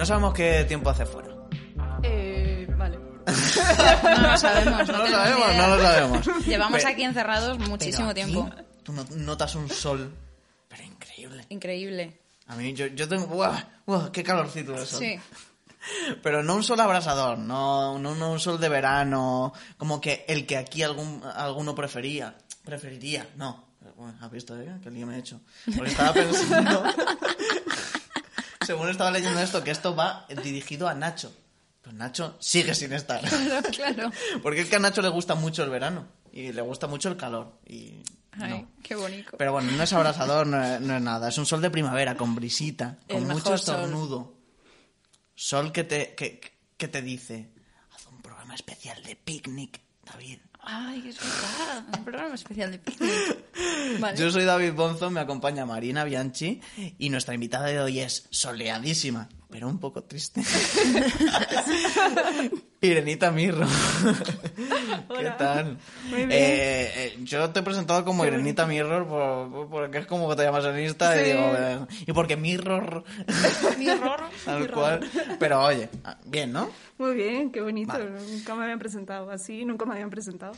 No sabemos qué tiempo hace fuera. Eh, vale. No lo sabemos, no, No lo sabemos, idea. no lo sabemos. Llevamos Pero- aquí encerrados muchísimo pero aquí tiempo. Tú no- notas un sol, pero increíble. Increíble. A mí, yo, yo tengo. ¡Qué calorcito de sol! Sí. Pero no un sol abrasador, no, no, no un sol de verano, como que el que aquí algún, alguno prefería. Preferiría, no. Bueno, ¿Has visto, eh? Qué lío me he hecho. Porque estaba pensando. según estaba leyendo esto, que esto va dirigido a Nacho. Pues Nacho sigue sin estar. Claro, claro. Porque es que a Nacho le gusta mucho el verano. Y le gusta mucho el calor. Y. Ay, no. qué bonito. Pero bueno, no es abrasador, no es, no es nada. Es un sol de primavera, con brisita, con El mucho mejor sol. estornudo. Sol que te, que, que te dice, haz un programa especial de picnic, David. Ay, es verdad. Un programa especial de picnic. Vale. Yo soy David Bonzo, me acompaña Marina Bianchi y nuestra invitada de hoy es soleadísima, pero un poco triste. Irenita Mirro. ¿Qué Hola. tal? Muy bien. Eh, eh, yo te he presentado como Irenita Mirror por- porque es como que te llamas en Insta y digo, eh, y porque Mirror, Mirror. tal cual. Pero oye, ah, bien, ¿no? Muy bien, qué bonito. Vale. Nunca me habían presentado así, nunca me habían presentado.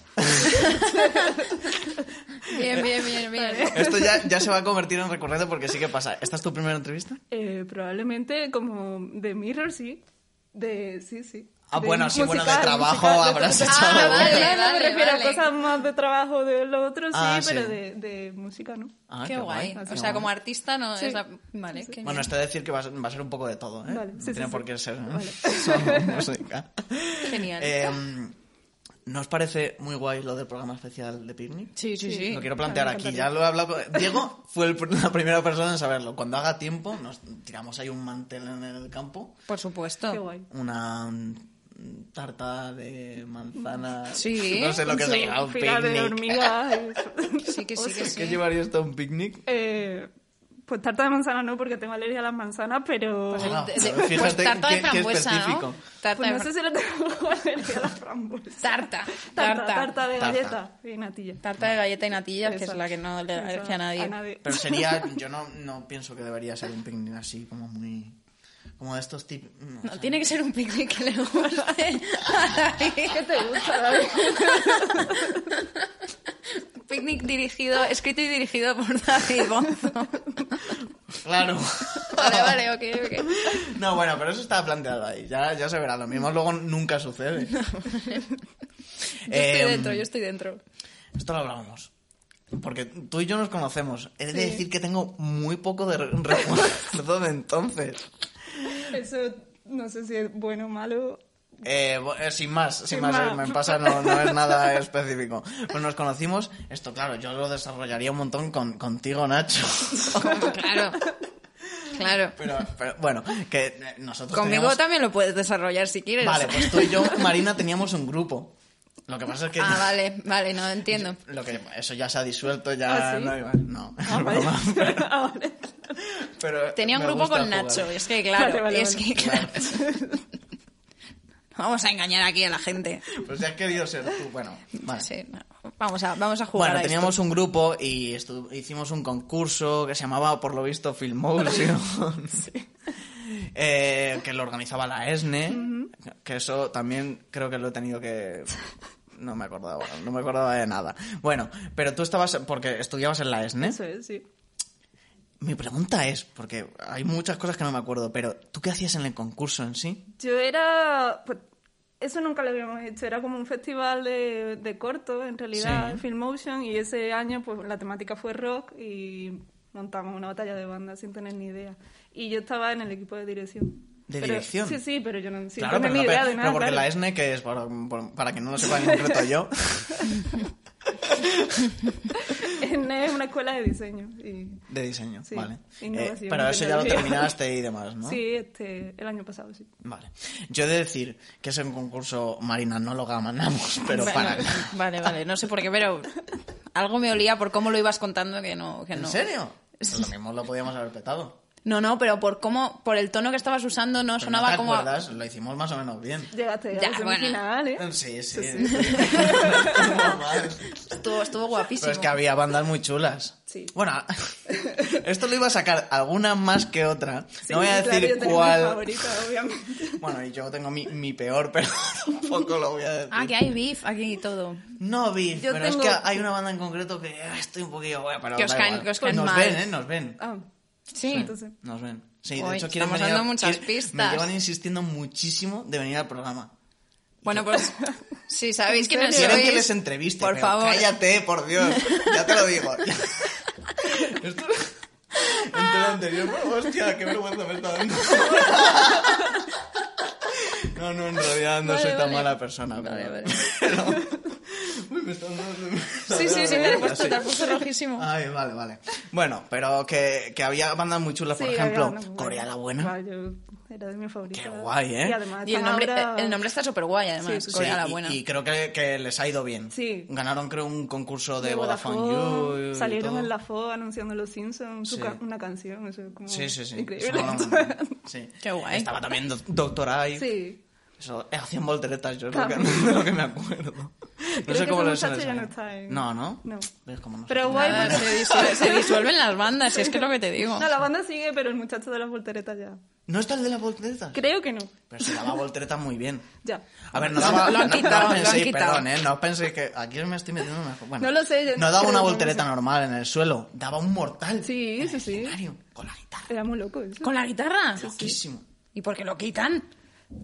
Bien, bien, bien, bien. Esto ya, ya se va a convertir en recurrente porque sí que pasa. ¿Esta es tu primera entrevista? Eh, probablemente como de Mirror, sí. De, sí, sí. Ah, De bueno, sí, bueno, de trabajo musical, de habrás todo. echado. Ah, no, vale, no, no me refiero vale. a cosas más de trabajo de lo otro, sí, Ah, pero sí. de, de música, ¿no? Ah, qué guay. qué O sea, guay. como artista no Sí. es la... Vale, qué Bueno, esto de decir que va a, ser, va a ser un poco de todo, ¿eh? Vale, no tiene sí. por qué ser. Vale. solo música. genial. Eh, ¿No os parece muy guay lo del programa especial de Picnic? sí, sí, sí. Lo quiero plantear aquí, ya lo he hablado con... Diego fue el la primera persona en saberlo. Cuando haga tiempo, nos tiramos ahí un mantel en el campo, Por supuesto. Qué guay. una tarta de manzana... Sí. No sé lo que llama un de picnic. hormigas. y- Sí, que sí, que ¿Qué sí. llevaría esto a un picnic? Eh, pues tarta de manzana no, porque tengo alergia a las manzanas, pero... Pues, de- pero de- fíjate tarta qué- de qué frambuesa, específico. ¿no? Tarta Pues de no sé si le tengo alergia a las frambuesas. Tarta. Tarta, Tarta. tarta de Tarta. galleta y natilla. Tarta de galleta y natilla, que es la que no le da alergia a nadie. Pero sería, yo no, no pienso que debería ser un picnic así, como muy... Como de estos tipos... No, tiene que ser un picnic que le guste. ¿Qué te gusta, David? Un picnic dirigido, escrito y dirigido por David Bonzo. Claro. Vale, vale, ok, ok. No, bueno, pero eso está planteado ahí. Ya, ya se verá. Lo mismo luego nunca sucede. Yo Eh, estoy dentro, yo estoy dentro. Esto lo hablábamos. Porque tú y yo nos conocemos. He de Sí. decir que tengo muy poco de re- recuerdo de entonces. Eso no sé si es bueno o malo. Eh, eh, sin más, sin, Sin más, más. eh, me pasa, no, no es nada específico. Pues nos conocimos, esto claro, yo lo desarrollaría un montón con, contigo, Nacho. Claro. Claro. Pero, pero, bueno, que eh, nosotros Conmigo teníamos- también lo puedes desarrollar si quieres. Vale, pues tú y yo, Marina, teníamos un grupo. Lo que pasa es que... Ah, vale, vale, no entiendo. Lo que, eso ya se ha disuelto, ya ¿Ah, sí? no, hay más. no, Ah, vale. pero, Ah, pero Tenía un grupo con jugar. Nacho, es que claro, Vale, vale, es vale. que claro. Vamos a engañar aquí a la gente. Pues ya has querido ser tú, bueno, vale. Sí, no, vamos a, vamos a jugar Bueno, a esto. teníamos un grupo y hicimos un concurso que se llamaba, por lo visto, Filmotion. Eh, que lo organizaba la ESNE. Que eso también creo que lo he tenido que... No me acordaba, no me acordaba de nada. Bueno, pero tú estabas, porque estudiabas en la ESNE. Eso es, sí. Mi pregunta es, porque hay muchas cosas que no me acuerdo, pero ¿tú qué hacías en el concurso en sí? Yo era... Pues, eso nunca lo habíamos hecho. Era como un festival de, de corto, en realidad, Sí. Filmmotion. Y ese año, pues la temática fue rock y montamos una batalla de banda sin tener ni idea. Y yo estaba en el equipo de dirección. ¿De Pero- dirección? Sí, sí, pero yo no sin Claro, tener pero, ni idea de nada. pero porque claro. la ESNE, que es, para, por- para que no lo sepa en concreto yo, ESNE es una escuela de diseño. Y... de diseño, Sí, vale. Eh, pero eso ya lo terminaste y demás, ¿no? Sí, este, el año pasado, sí. Vale. Yo he de decir que es un concurso, Marina, no lo ganamos, pero Bueno, para... Vale, vale, no sé por qué, pero algo me olía por cómo lo ibas contando que no. Que ¿En no. serio? Lo mismo lo podíamos haber petado. No, no, pero por cómo, por el tono que estabas usando no Pero sonaba ¿No te como... acuerdas? Lo hicimos más o menos bien. Llegaste Ya, bueno. semifinal, ¿eh? Sí, sí. Sí, Normal. Estuvo, estuvo guapísimo. Pero es que había bandas muy chulas. Sí. Bueno, esto lo iba a sacar alguna más que otra. Sí, no voy a claro, decir yo tengo mi cuál. favorita, obviamente. Bueno, y yo tengo mi, mi peor, pero tampoco lo voy a decir. Ah, que hay beef aquí y todo. No Yo pero es que hay una banda en concreto que ah, estoy un poquillo... Bueno, pero Que os da caen- igual. que os caen Nos mal. ven, ¿eh? Nos ven. Ah, Sí. entonces... Nos ven. Sí, de Uy, hecho quieren estamos venir... a- dando muchas pistas. Me llevan insistiendo muchísimo de venir al programa. Bueno, pues si sabéis ¿En quiénes serio? Quieren sois... que les entreviste, Por pero favor. cállate, por Dios. Ya te lo digo. Esto... Entre lo anterior, hostia, qué vergüenza me está dando. No, no, en realidad no Vale, soy tan vale. mala persona. Vale, pero- vale. pero- Uy, me está dando... Sí, sí, sí, te has puesto, te puesto rojísimo. Ay, vale, vale. Bueno, pero que, que había bandas muy chulas, por Sí, ejemplo, había una- Corea la Buena. Yo- era de mi favorita. Qué guay, ¿eh? Y además Y el nombre, ahora- el nombre está súper guay, además. Sí. Corea la y- buena. Y, creo que, que les ha ido bien. Sí. Ganaron, creo, un concurso de, de Vodafone, Vodafone, You. y salieron en la FO anunciando Los Simpsons, su Sí. ca- una canción, eso es como Sí, sí, sí. increíble. Son- sí. Qué guay. Estaba también Do- Doctor Eye. sí. Eso, eh, hacían volteretas, yo es lo que, lo que me acuerdo. No Creo sé que cómo les ya no está en- No, ¿no? No. ¿Ves cómo no? Pero guay porque... se, disuelve- se disuelven las bandas, si es que es lo que te digo. No, la banda sigue, pero el muchacho de las volteretas ya. ¿No está el de las volteretas? Creo que no. Pero se daba volteretas muy bien. Ya. A ver, no Lo han- daba... lo han no- quitado, no lo han penséis, quitado. perdón, ¿eh? No penséis que... Aquí me estoy metiendo mejor. Bueno, No lo sé, yo No daba una no voltereta normal en el suelo. Daba un mortal. Sí, sí, sí. Escenario, Con la guitarra. Era muy loco eso. ¿Con la guitarra? Loquísimo. ¿Y por qué lo quitan?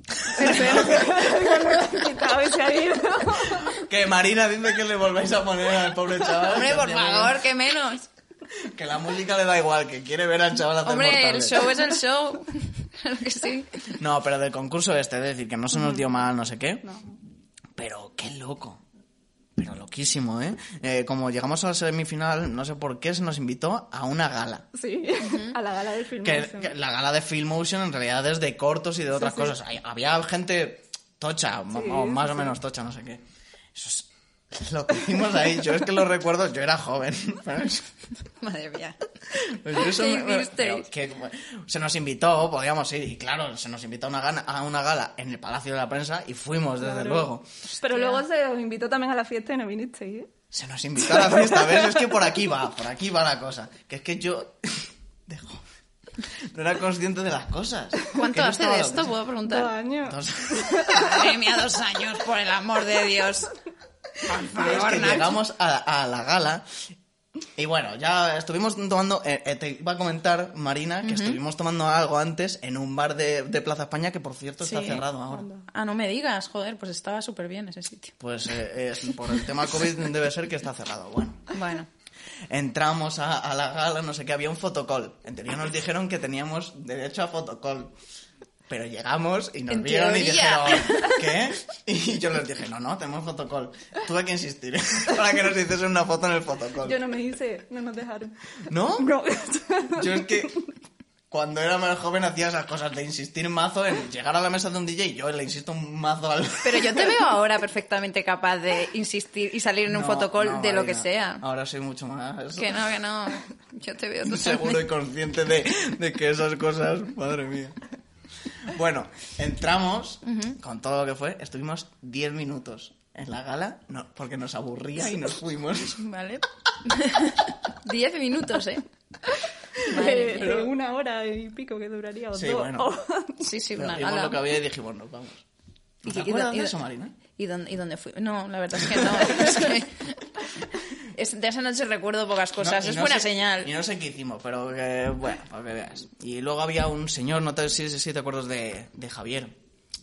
Que Marina dice que le volváis a poner al pobre chaval. Hombre, por favor, que menos. Que la música le da igual, que quiere ver al chaval hacer Hombre, el show es el show. Claro que sí. No, pero del concurso este, es decir, que no se nos dio mal, no sé qué. No. Pero qué loco. Pero loquísimo, ¿eh? Eh, Como llegamos a la semifinal, no sé por qué se nos invitó a una gala. Sí, a la gala del film. Que, que la gala de Film Motion en realidad es de cortos y de otras sí. cosas. Hay- Había gente tocha, o- o más sí, o menos tocha, no sé qué. Eso es lo que hicimos ahí. Yo es que lo recuerdo, yo era joven. Madre mía. pues yo eso ¿Qué me- me- que, se nos invitó, podíamos ir, y claro, se nos invitó a una, gana- a una gala en el Palacio de la Prensa y fuimos, desde Claro. luego. Pero luego se os invitó también a la fiesta y no vinisteis, ¿eh? Se nos invitó a la fiesta, ¿ves? Es que por aquí va, por aquí va la cosa. Que es que yo... de joven, No era consciente de las cosas. ¿Cuánto hace de esto? ¿Puedo Dos preguntar? años. Dos- Madre mía, dos años, por el amor de Dios. Es que Nacho. llegamos a, a la gala y bueno, ya estuvimos tomando, eh, eh, te iba a comentar, Marina, que estuvimos tomando algo antes en un bar de, de Plaza España que por cierto está Sí. cerrado ahora. Ah, no me digas, joder, pues estaba súper bien ese sitio. Pues eh, es- por el tema COVID debe ser que está cerrado. Bueno, Bueno, entramos a, a la gala, no sé qué, había un fotocall. En teoría nos dijeron que teníamos derecho a fotocall. Pero llegamos y nos En vieron y teoría. dijeron, ¿qué? Y yo les dije, no, no, tenemos fotocall. Tuve que insistir para que nos hiciesen una foto en el fotocall. Yo no me hice, no nos dejaron. ¿No? No. Yo es que cuando era más joven hacía esas cosas de insistir mazo en llegar a la mesa de un DJ y yo le insisto un mazo al... pero yo te veo ahora perfectamente capaz de insistir y salir en un No, fotocall no, de lo que Marina. sea. Ahora soy mucho más... Que no, que no. Yo te veo Seguro y consciente de, de que esas cosas, madre mía. Bueno, entramos con todo lo que fue, estuvimos 10 minutos en la gala no, porque nos aburría y nos fuimos. Vale. Diez minutos, ¿eh? Eh, de una hora y pico que duraría. O Sí, dos. bueno. Sí, sí, Pero una vimos gala. lo que había y dijimos, nos vamos. ¿Y ¿Te qué- y acuerdas dó- de y- eso, Marina? ¿Y dónde, ¿Y dónde fui? No, la verdad es que no. Es que... es- de esa noche recuerdo pocas cosas. No, y es no buena sé- señal. Y no sé qué hicimos, pero que, bueno, para que veas. Y luego había un señor, no sé si, si te acuerdas de, de Javier,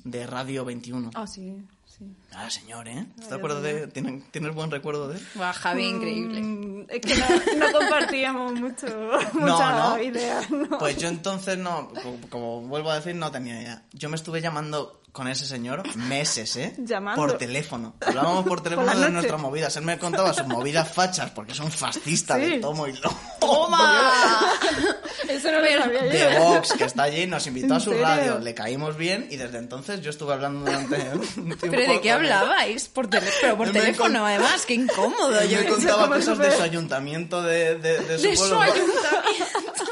de Radio 21. Ah, sí, sí. Ah, señor, ¿eh? ¿Te acuerdas de...? ¿Tienes, ¿Tienes buen recuerdo de él? Buah, Javi, increíble. Mm, es que no, no compartíamos mucho, No, muchas no. ideas, ¿no? Pues yo entonces no, como, como vuelvo a decir, no tenía idea. Yo me estuve llamando con ese señor meses, ¿eh? Llamando. Por teléfono. Hablábamos por teléfono Por de nuestras movidas. Él me contaba sus movidas fachas, porque son fascistas Sí. de tomo y lomo. ¡Toma! Eso no lo sabía yo. De Vox, que está allí, nos invitó a ¿En su serio? radio, le caímos bien y desde entonces yo estuve hablando durante un tiempo. ¿Pero de qué con él. Hablabais? Por Pero por me teléfono, con- además. Qué incómodo. Yo... me contaba cosas de su ayuntamiento de, de, de su De su pueblo. ayuntamiento.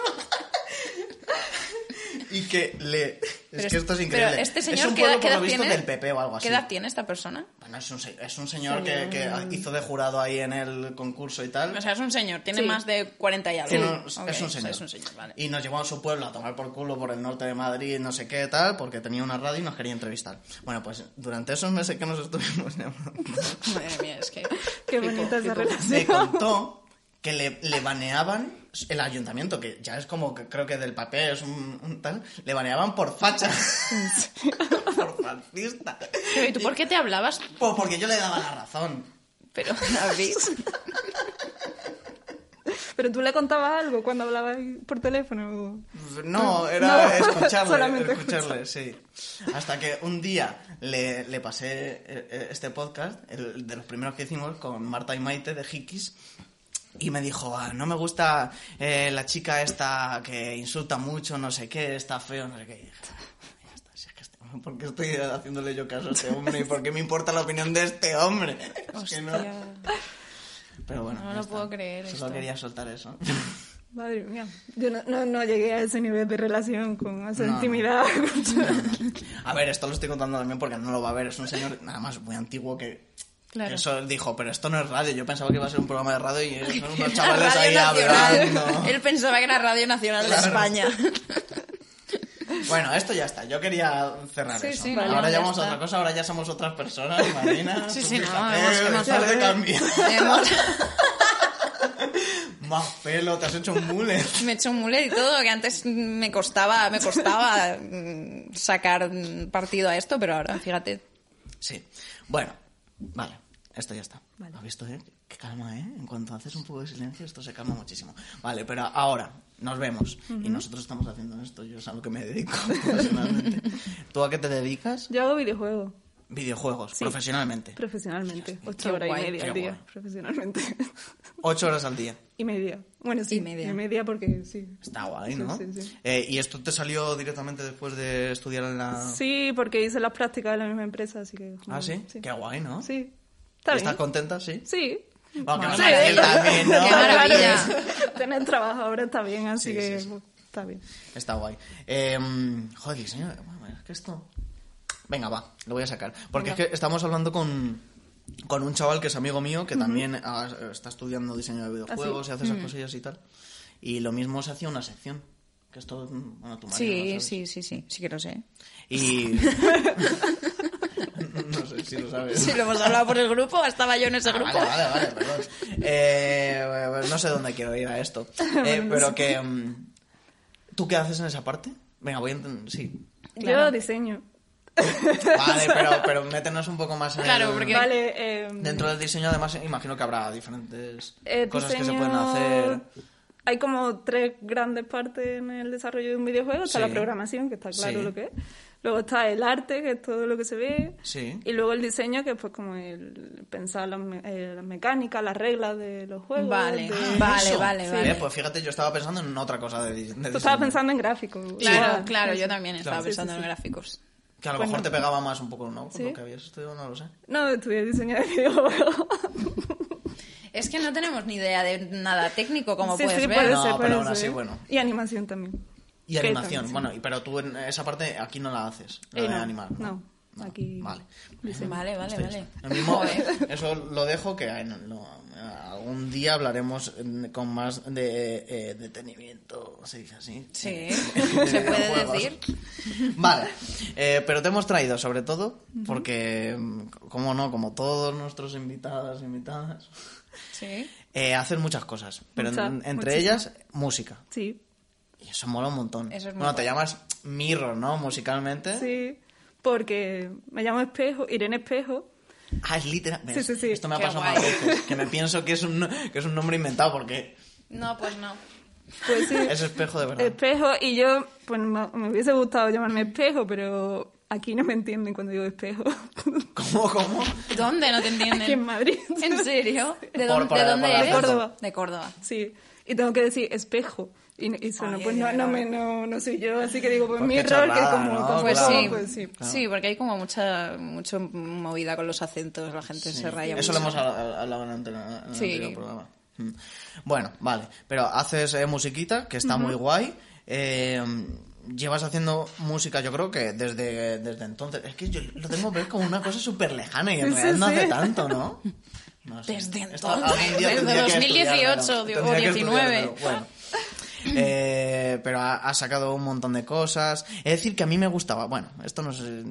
y que le... Es Pero que esto es pero increíble. este es señor, un ¿qué pueblo, edad- qué por lo edad visto, tiene? del PP o algo así. ¿Qué edad tiene esta persona? Bueno, es un, es un señor que, que hizo de jurado ahí en el concurso y tal. O sea, es un señor, tiene Sí. más de 40 y algo. Tiene un- Ok, es un o sea, señor. Es un señor, vale. Y nos llevó a su pueblo a tomar por culo por el norte de Madrid, no sé qué tal, porque tenía una radio y nos quería entrevistar. Bueno, pues durante esos meses que nos estuvimos llamando, Madre mía, es que... Qué bonita esa me relación. contó que le, le baneaban el ayuntamiento, que ya es como que creo que del papel es un, un tal, le baneaban por facha. por fascista. Pero, ¿y tú por qué te hablabas? Pues porque yo le daba la razón. Pero, David... Pero tú le contabas algo cuando hablabas por teléfono. No, era No, escucharle, solamente escucharle, sí. Hasta que un día le, le pasé eh, eh, este podcast, el de los primeros que hicimos, con Marta y Maite de Hikis, y me dijo, "Ah, no me gusta eh, la chica esta que insulta mucho, no sé qué, está feo, no sé qué. Y dije, "Ya está, si es que este- ¿Por qué estoy haciéndole yo caso a este hombre? ¿Y por qué me importa la opinión de este hombre? Es que no. Pero bueno, No lo está. puedo creer Solo esto. quería soltar eso. Madre mía. Yo no, no, no llegué a ese nivel de relación con esa no. intimidad. A ver, esto lo estoy contando también porque no lo va a ver. Es un señor nada más muy antiguo que. Claro. Eso dijo, pero esto no es radio. Yo pensaba que iba a ser un programa de radio y son unos chavales ahí Nacional. hablando. Él pensaba que era Radio Nacional de Claro. España. Bueno, esto ya está. Yo quería cerrar Sí, eso. sí, ahora ya ya vamos a otra cosa. Ahora ya somos otras personas, Marina. Sí, sí, no, hemos- hemos- de cambiar. Hemos- Más pelo, te has hecho un mule. Me he hecho un mulet y todo, que antes me costaba, me costaba mm, sacar partido a esto, pero ahora, fíjate. Sí. Bueno, vale. Esto ya está. ¿Has visto, eh? Qué calma, ¿eh? En cuanto haces un poco de silencio, esto se calma muchísimo. Vale, pero ahora nos vemos. Y nosotros estamos haciendo esto. Yo es a lo que me dedico profesionalmente. ¿Tú a qué te dedicas? Yo hago videojuegos Videojuegos, Sí. profesionalmente. profesionalmente. Ocho horas guay, y media al día. guay. Profesionalmente. Ocho horas al día. y media. Bueno, sí. Y media. Y media porque sí. Está guay, ¿no? Sí, sí, sí. Eh, ¿Y esto te salió directamente después de estudiar en la...? Sí, porque hice las prácticas en la misma empresa, así que... ¿Ah, sí? Sí. Qué guay, ¿no? Sí. Está ¿Estás bien. contenta? Sí. Sí. Bueno, que Sí. él también, ¿no? Qué maravilla. Tener trabajo ahora está bien, así Sí, que sí, sí. pues, está bien. Está guay. Eh, joder, bueno, es que esto. Venga, va, lo voy a sacar. Porque es que estamos hablando con, con un chaval que es amigo mío que también ah, está estudiando diseño de videojuegos y hace esas cosillas y tal. Y lo mismo se hacía una sección. Que esto, bueno, tu Sí, sí, sí, sí, sí que lo sé. Y. no sé si lo sabes. Si lo hemos hablado por el grupo, estaba yo en ese Ah, grupo. Vale, vale, vale, perdón. Eh, no sé dónde quiero ir a esto. Eh, pero que... mm, ¿Tú qué haces en esa parte? Venga, voy a. Sí. Claro. Yo diseño. Vale, pero, pero métenos un poco más en Claro, el- porque- Vale, eh, Dentro del diseño, además, imagino que habrá diferentes eh, cosas que se pueden hacer. Hay como tres grandes partes en el desarrollo de un videojuego. Está Sí. la programación, que está claro Sí. lo que es. Luego está el arte, que es todo lo que se ve. Sí. Y luego el diseño, que es pues como el pensar las, me- eh, las mecánicas, las reglas de los juegos. Vale, de- vale, Eso. vale, Eh, vale. pues fíjate, yo estaba pensando en otra cosa de, de Tú diseño. estabas pensando en gráficos. Claro, claro, yo también estaba Claro. pensando Sí, en gráficos. Que a lo Pues mejor no. te pegaba más un poco, ¿no? Sí. lo que habías estudiado, no lo sé. No, estudié diseño de videojuegos. Es que no tenemos ni idea de nada técnico, como sí, puedes sí, ver. puede No, ser, pero aún así, ser. bueno. Y animación también. Y animación, también, bueno, y- pero tú en esa parte aquí no la haces, la Eh, de no, animar. no, aquí Vale. Vale, vale, Estoy- vale. Lo mismo, Joder. eso lo dejo que no- no, algún día hablaremos con más de eh, detenimiento, se dice así. Sí, se puede decir. Vale, eh, pero te hemos traído sobre todo porque, mm, como no, como todos nuestros invitados e invitadas, Sí. eh, hacen muchas cosas, pero en- entre ellas música. Sí, Y eso mola un montón. Eso es bueno, te llamas Mirror, ¿no? Musicalmente. sí. Porque me llamo Espejo, Irene Espejo. Ah, es literal. ¿ves? Sí, sí, sí. Esto me ha Qué pasado guay. más veces. Que me pienso que es un, que es un nombre inventado porque No, pues no. Pues sí. es espejo de verdad. Espejo, y yo, pues me, me hubiese gustado llamarme Espejo, pero aquí no me entienden cuando digo Espejo. ¿Cómo, cómo? ¿Dónde no te entienden? Aquí en Madrid. ¿En serio? ¿De, Por- dónde- por- de dónde por el eres? acento. Córdoba. De Córdoba. Sí, y tengo que decir espejo. Y, y suena, Ay, pues ay, no, ay, no, me, no, no soy yo, así que digo, pues Pues mi rol, que chorrada, como ¿no? Pues Claro. sí. pues sí. Sí, porque hay como mucha mucho movida con los acentos, la gente Sí. se raya Eso lo mucho. hemos habla- hablado en el, en el Sí. anterior programa. Mm. Bueno, vale. Pero haces eh, musiquita, que está muy guay. Eh, llevas haciendo música, yo creo que desde, desde entonces. Es que yo lo tengo que ver como una cosa súper lejana y en Sí, realidad no hace tanto, ¿no? No sé. Desde Esto entonces, día desde tendría que 2018 estudiármelo, o tendría que 19. estudiármelo, Bueno. Eh, pero ha, ha sacado un montón de cosas. Es decir, que a mí me gustaba, bueno, esto no sé,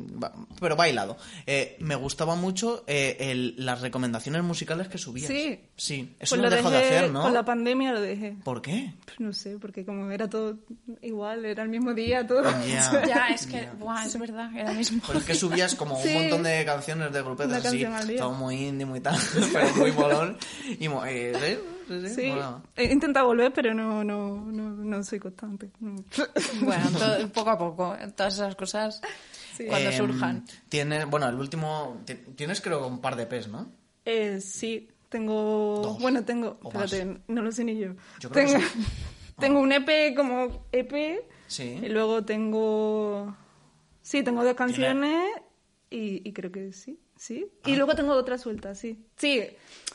pero bailado. Eh, me gustaba mucho eh, el- las recomendaciones musicales que subías. Sí. Sí, eso Pues lo, dejé, de hacer, ¿no? Con la pandemia lo dejé. ¿Por qué? Pues no sé, porque como era todo igual, era el mismo día, todo. Ya. Ya, es que, buah, es verdad, era mismo. Pero es que subías como Sí. un montón de canciones de grupetas Una así, todo muy indie, muy tal, pero muy molón. Y eh, sí, sí, he intentado volver, pero no, no, no, no soy constante. no. Bueno, todo- poco a poco, todas esas cosas Sí. cuando Em, surjan. Tienes, bueno, el último, ti- tienes creo un par de P's, ¿no? Eh, sí, tengo... Dos. Bueno, tengo... O Espérate, no lo sé ni yo. Yo creo que tengo, sí. tengo un EP como EP Sí. y luego tengo... Sí, tengo dos canciones y, y creo que sí, sí. Ah. Y luego tengo otra suelta, sí. Sí,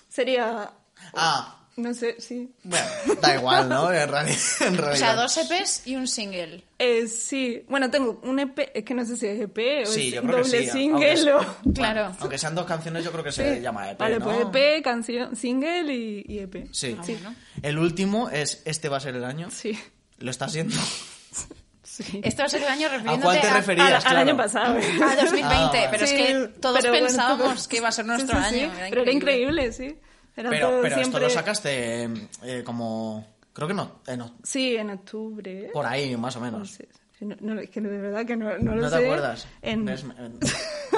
sería... Ah, No sé, sí. bueno, da igual, ¿no? En, reali- en realidad. O sea, dos EPs y un single. Eh, sí, bueno, tengo un EP, es que no sé si es EP o Sí, es yo creo que doble sí. single aunque, o... bueno, Claro. aunque sean dos canciones, yo creo que se Sí. llama EP, Vale, ¿no? pues EP, canción, single y, y EP. Sí. Ah, bueno. El último es Este va a ser el año. Sí, Lo está siendo. sí. Este va a ser el año ¿A refiriéndote cuál te a- referías? Al, año pasado. a 2020, Ah, vale. pero es que todos bueno, pensábamos que iba a ser nuestro Sí, sí, sí. año. Era Pero era increíble, sí. Era Pero, todo pero siempre... esto lo sacaste eh, como... Creo que no, en oc- Sí, en octubre. por ahí, más o No menos. sé. No, no, es que de verdad que no, no lo ¿No sé. te acuerdas? En... ¿Ves? Eh,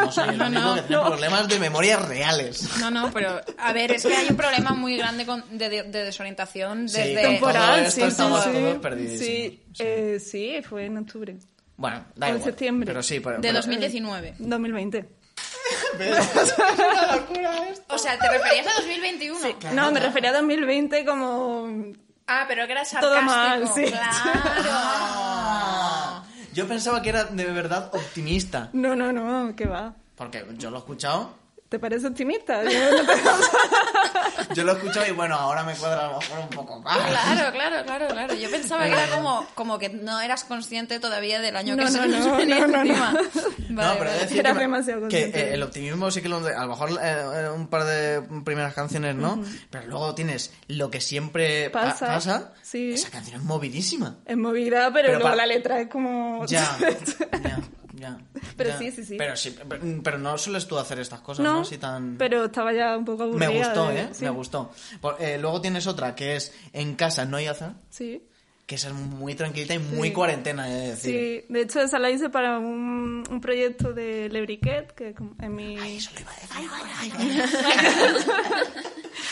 No soy el No, único no, que tiene no. problemas de memoria reales. No, no, pero a ver, es que hay un problema muy grande con- de, de- de desorientación Sí, desde... todo Temporal, esto sí, sí, estamos sí. todos perdidísimos. Sí, Sí. eh, sí, fue en octubre. Bueno, da O en igual. septiembre. Pero sí, pero, De pero- 2019. 2020. O sea, ¿te referías a 2021? no, me refería a 2020 como... Ah, pero que era sarcástico. Todo mal, sí. Claro. Ah, yo pensaba que era de verdad optimista. No, no, no, ¿qué va? Porque yo lo he escuchado. ¿Te parece optimista? Yo no te- Yo lo he escuchado y bueno, ahora me cuadra a lo mejor un poco más. Claro, claro, claro, claro. Yo pensaba que era como, como que no eras consciente todavía del año que No, se no, nos no, venía no, no, encima. no. No, Vale, pero vale. decir Era que, demasiado que, consciente. eh, el optimismo sí que lo a lo mejor eh, un par de primeras canciones no, pero luego tienes lo que siempre pa- Pasa, pasa. sí. Esa canción es movidísima. Es movida, pero, Pero luego para- la letra es como... Ya, ya, ya. Pero ya. sí, sí, sí. Pero sí, pero, pero no sueles tú hacer estas cosas, ¿no? No, Así tan... pero estaba ya un poco aburrida. Me gustó, ¿eh? sí. Me gustó. Por- eh, luego tienes otra que es En casa no hay azar, Sí. que esa es muy tranquilita y muy Sí. cuarentena, he de decir. Sí, de hecho esa la hice para un, un proyecto de Lebriquet, que en mi... Eso lo iba a decir.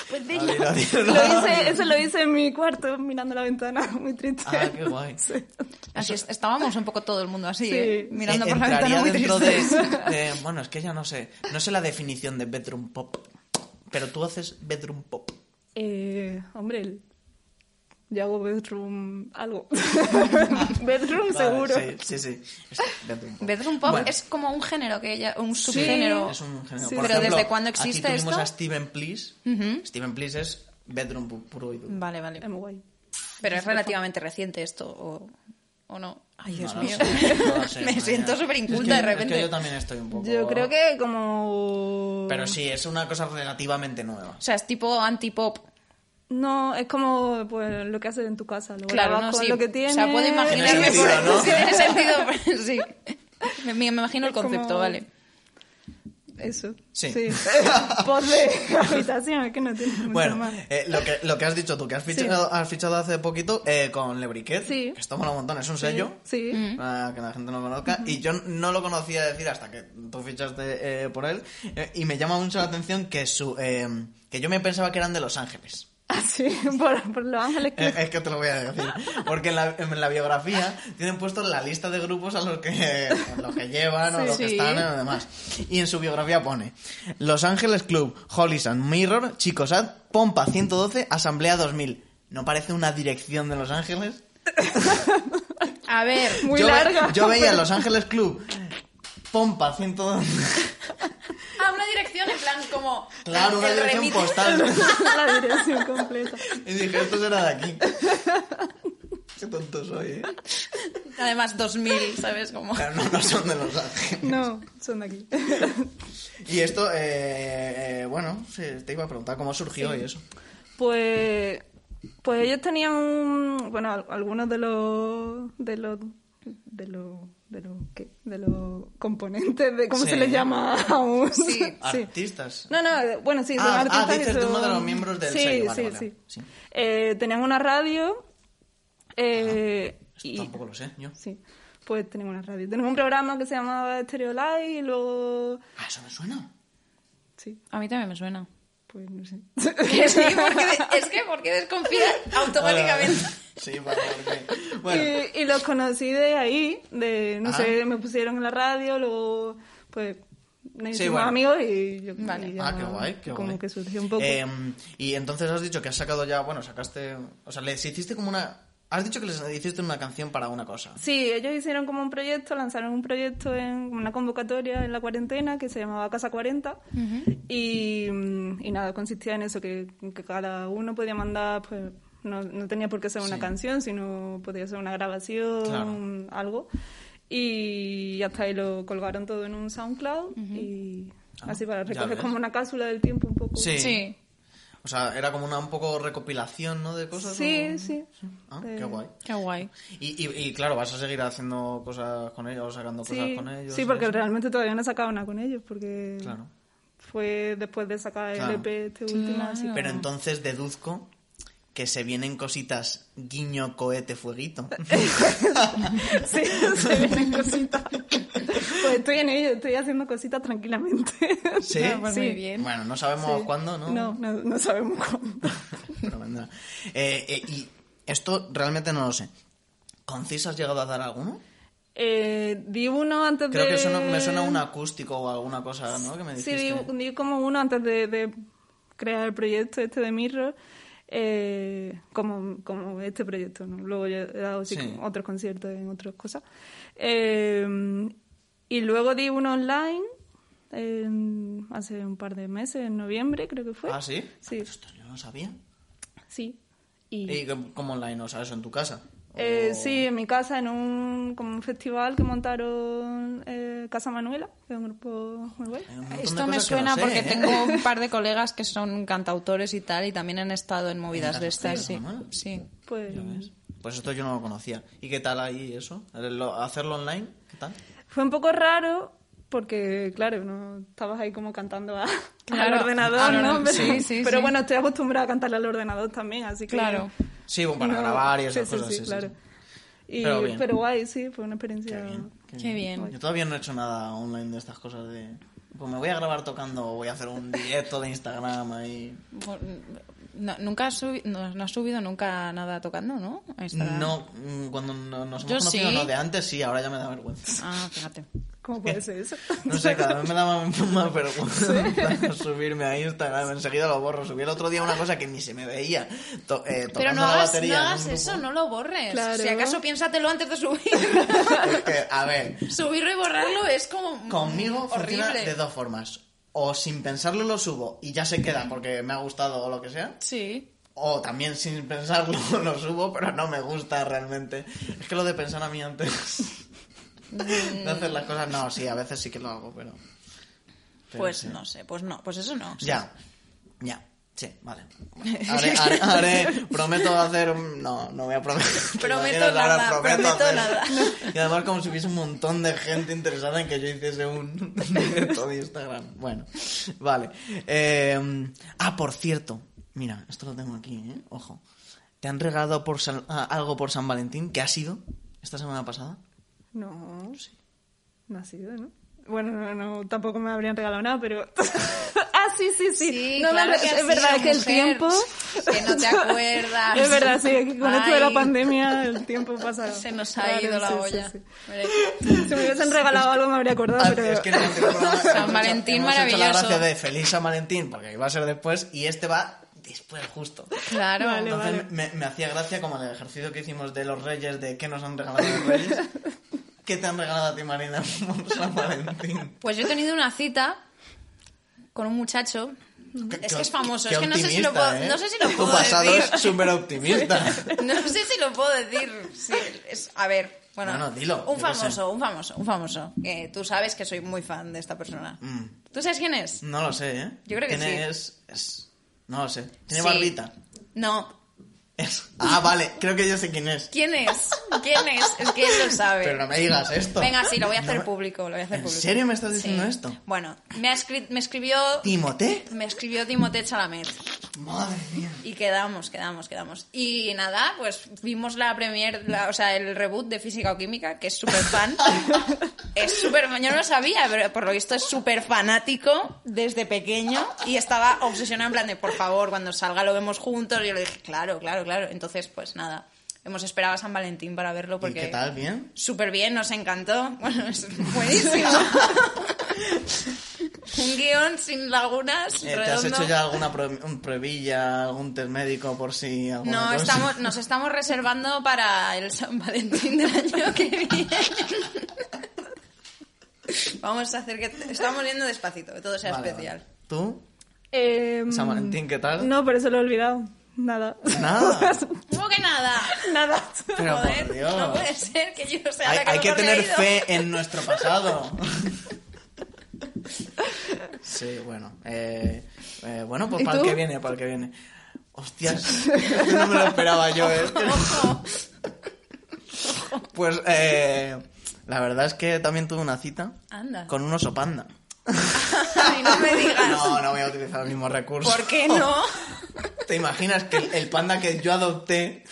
Pues dilo. Lo hice, eso lo hice en mi cuarto, mirando la ventana, muy triste. Ah, qué guay. Sí. Así es- estábamos un poco todo el mundo así, Sí. ¿eh? mirando Eh, por la ventana muy dentro de- Bueno, es que ya no sé. No sé la definición de bedroom pop. Pero tú haces bedroom pop. Eh, hombre, el- yo hago bedroom algo. bedroom Vale, seguro. Sí, sí, sí. Es bedroom pop. Bedroom pop Bueno, es como un género, que ya, un subgénero. es un género. Sí. Por Pero ejemplo, ¿desde cuándo existe aquí tuvimos esto? a Steven Please. Steven Please es bedroom pu- puro y duro. Vale, vale. Es muy guay. Pero es relativamente reciente esto, ¿o, o no? Ay, Dios No mío. sé, no lo sé, Me siento súper Es inculta que- de Es repente. que yo también estoy un poco... Yo creo que como... Pero sí, es una cosa relativamente nueva. O sea, es tipo anti-pop. No, es como pues, lo que haces en tu casa. Luego Claro, no, con sí. lo que tienes. O sea, puedo imaginarme Tiene por sentido, ¿no? Sí, tiene sentido, pero sí. Me, me imagino el como- concepto, vale. Eso. Sí. Post de habitación, es que no tiene mucho Bueno, más. eh, lo, que, lo que has dicho tú, que has fichado, has fichado hace poquito eh, con Lebriquet, Sí. que esto mola un montón, es un sello, Sí. para que la gente no conozca, y yo no lo conocía decir hasta que tú fichaste eh, por él, eh, y me llama mucho la atención que su eh, que yo me pensaba que eran de Los Ángeles. Así, por, por Los Ángeles. que- es que te lo voy a decir. Porque en la, en la biografía tienen puesto la lista de grupos a los que, a los que llevan o Sí. los que están o demás. Y en su biografía pone Los Ángeles Club, Holly Sun, Mirror, Chicosat, Pompa 112, Asamblea 2000. ¿No parece una dirección de Los Ángeles? A ver, Muy yo, ve- yo veía Los Ángeles Club, Pompa 112. a una dirección en plan como... Claro, una dirección remite- postal. la dirección completa. Y dije, esto será de aquí. Qué tonto soy, ¿eh? Además, 2000, ¿sabes? Como... Pero no, no son de Los Ángeles. No, son de aquí. Y esto, eh, eh, bueno, sí, te iba a preguntar cómo surgió y eso. Pues, pues ellos tenían un, bueno, al- algunos de los, de los, de los, de los, ¿qué? De los componentes de, ¿cómo Sí. se les llama a un? Sí. Artistas. No, no, bueno, sí, son Ah, ah, artistas. que dices de son- uno de los miembros del sí, sello, vale, Sí, vale, sí, sí. Eh, tenían una radio. Eh, Esto y, tampoco lo sé, yo. Sí, pues tenían una radio. Tenían un programa que se llamaba Stereo Live y luego... Ah, eso me suena. Sí, A mí también me suena. Pues no sé. Que sí, porque, es que porque desconfías automáticamente. Sí, ok. Bueno, Y, y los conocí de ahí, de, no Ah. sé, me pusieron en la radio, luego, pues, nos hicimos bueno. amigos y yo Vale. y ya ah, qué guay, qué como guay. que surgió un poco. Eh, y entonces has dicho que has sacado ya, bueno, sacaste, o sea, les hiciste como una, has dicho que les hiciste una canción para una cosa. Sí, ellos hicieron como un proyecto, lanzaron un proyecto en una convocatoria en la cuarentena que se llamaba Casa 40 y, mm, y nada, consistía en eso, que, que cada uno podía mandar, pues no, no tenía por qué ser una Sí. canción, sino podía ser una grabación, Claro. algo. Y hasta ahí lo colgaron todo en un SoundCloud y Ah, así para recoger como una cápsula del tiempo un poco. Sí. Sí. O sea, era como una un poco recopilación, ¿no? De cosas. Sí, o- sí. Ah, Eh, qué guay. Qué guay. Y, y, y claro, vas a seguir haciendo cosas con ellos, sacando cosas Sí, con ellos. sí, porque eso. realmente todavía no he sacado nada con ellos, porque Claro. fue después de sacar Claro. el EP este último. Así. Pero entonces deduzco que se vienen cositas guiño, cohete, fueguito. Sí, se vienen cositas. Pues estoy en ello, estoy haciendo cositas tranquilamente. ¿Sí? Ah, pues Sí. muy bien. Bueno, no sabemos Sí. cuándo, ¿no? No, no, no sabemos cuándo. Pero vendrá. Eh, eh, y esto realmente no lo sé. ¿Con CIS has llegado a dar alguno? Eh, di uno antes Creo de... que suena- me suena un acústico o alguna cosa, ¿no? Que me Sí, dijiste. di, di como uno antes de, de crear el proyecto este de Mirror, eh, como, como este proyecto, ¿no? Luego yo he dado sí, Sí. otros conciertos en otras cosas. Eh, y luego di uno online hace un par de meses, en noviembre creo que fue. ¿Ah, sí? Sí, Esto yo no sabía. sí. Y, ¿Y cómo- cómo online? O sea, eso en tu casa. Eh, O- sí, en mi casa, en un, como un festival que montaron eh, Casa Manuela, que es un grupo muy Esto me no suena sé, porque ¿eh? tengo un par de colegas que son cantautores y tal y también han estado en movidas ¿En de estas, sí. Sí. Pues. Pues esto yo no lo conocía. ¿Y qué tal ahí eso? ¿Lo- ¿Hacerlo online? ¿Qué tal? Fue un poco raro porque, claro, no estabas ahí como cantando a- Claro, al ordenador, ¿no? sí, sí, pero sí. bueno, estoy acostumbrada a cantarle al ordenador también, así que... Claro. Sí, bueno, para no- grabar y esas sí, cosas. Sí, sí, sí, claro. sí. Y- Pero pero, bien. guay, sí, fue una experiencia... Qué bien. Qué bien. Yo todavía no he hecho nada online de estas cosas de... Pues me voy a grabar tocando o voy a hacer un directo de Instagram ahí. No- nunca has subi- no, no has subido nunca nada tocando, ¿no? Instagram. No, mm, cuando no- nos hemos Yo conocido, sí. no, de antes sí, ahora ya me da vergüenza. Ah, fíjate. ¿Cómo puede ser eso? No sé, cada vez me daba más vergüenza subirme a Instagram, enseguida lo borro. Subí el otro día una cosa que ni se me veía, to- eh, Pero no hagas, batería. no hagas eso, no lo borres. Claro. Si acaso piénsatelo antes de subir. Es que, a ver, Subirlo y borrarlo es como conmigo funciona horrible. de dos formas. O sin pensarlo lo subo y ya se queda porque me ha gustado o lo que sea. Sí. O también sin pensarlo lo subo, pero no me gusta realmente. Es que lo de pensar a mí antes de hacer las cosas, no, sí, a veces sí que lo hago, pero... pero Pues sí. no sé, pues no, pues eso no. Ya, ya, sí, vale. Haré, haré- haré- prometo hacer... un- No, no voy a prometer. ¿te Prometo nada, prometo prometo hacer- nada. Y además como si hubiese un montón de gente interesada en que yo hiciese un directo de Instagram. Bueno, vale. Eh, ah, por cierto, mira, esto lo tengo aquí, ¿eh? Ojo. ¿Te han regalado por San- ah, algo por San Valentín? ¿Qué ha sido esta semana pasada? No, no ha sido, ¿no? Bueno, no, no, tampoco me habrían regalado nada, pero... ah, sí, sí, sí. Sí, no, claro me- que es verdad sido, que el mujer. tiempo... Que no te acuerdas. Es verdad, sí, que con esto de la Ay. pandemia el tiempo pasa... Se nos ha Vale, ido la sí, sí, olla. sí. Si me hubiesen regalado algo me habría acordado, Ah, pero... Es que San Valentín hemos hecho la maravilloso. gracia de feliz San Valentín, porque iba a ser después, y este va después justo. Claro. Vale, Entonces vale. me, me hacía gracia como el ejercicio que hicimos de los reyes, de qué nos han regalado los reyes. ¿Qué te han regalado a ti, Marina, por San Valentín? Pues yo he tenido una cita con un muchacho. Qué- Es que es famoso, es que no sé si lo puedo, ¿eh? no sé si lo Tu puedo pasado decir. es súper optimista. No sé si lo puedo decir. Sí, es- a ver, Bueno, Bueno, dilo, Un famoso, un famoso, un famoso. Que tú sabes que soy muy fan de esta persona. Mm. ¿Tú sabes quién es? No lo sé, ¿eh? Yo creo que sí. Es, es- No lo sé. Tiene Sí. barbita. No. Es- Ah, vale. Creo que yo sé quién es. ¿Quién es? ¿Quién es? Es que él lo sabe. Pero no me digas esto. Venga, sí, lo voy a hacer No me- público, lo voy a hacer ¿En público. serio me estás diciendo Sí. esto? Bueno, me, me escribió... ¿Timote? Me escribió Timothée Chalamet. Madre mía. Y quedamos, quedamos, quedamos. Y nada, pues vimos la premier, la- o sea, el reboot de Física o Química, que es súper fan. es súper, yo no lo sabía, pero por lo visto es súper fanático desde pequeño y estaba obsesionado en plan de, por favor, cuando salga lo vemos juntos. Y yo le dije, claro, claro, claro. Entonces, pues nada, hemos esperado a San Valentín para verlo porque... ¿Y qué tal? ¿Bien? Súper bien, nos encantó. Bueno, es buenísimo. Un guion sin lagunas, Eh, ¿Te has hecho ya alguna prue- un pruebilla, algún test médico por si alguna No, cosa? estamos, nos estamos reservando para el San Valentín del año que viene. Vamos a hacer que... Estamos yendo despacito, que todo sea Vale, especial. vale. ¿Tú? Em, San Valentín, ¿qué tal? No, pero eso lo he olvidado. Nada. Nada. ¿Cómo que nada? Nada. Pero Joder, por Dios. no puede ser que yo sea Hay, la que hay que tener fe en nuestro pasado. Sí, bueno. Eh, eh, bueno, pues ¿Y para el que viene, para el que viene. Hostias, no me lo esperaba yo, ¿eh? Ojo. Pues eh, la verdad es que también tuve una cita Anda. con un oso panda. Ay, no me digas. No, no voy a utilizar el mismo recurso. ¿Por qué no? ¿Te imaginas que el, panda que yo adopté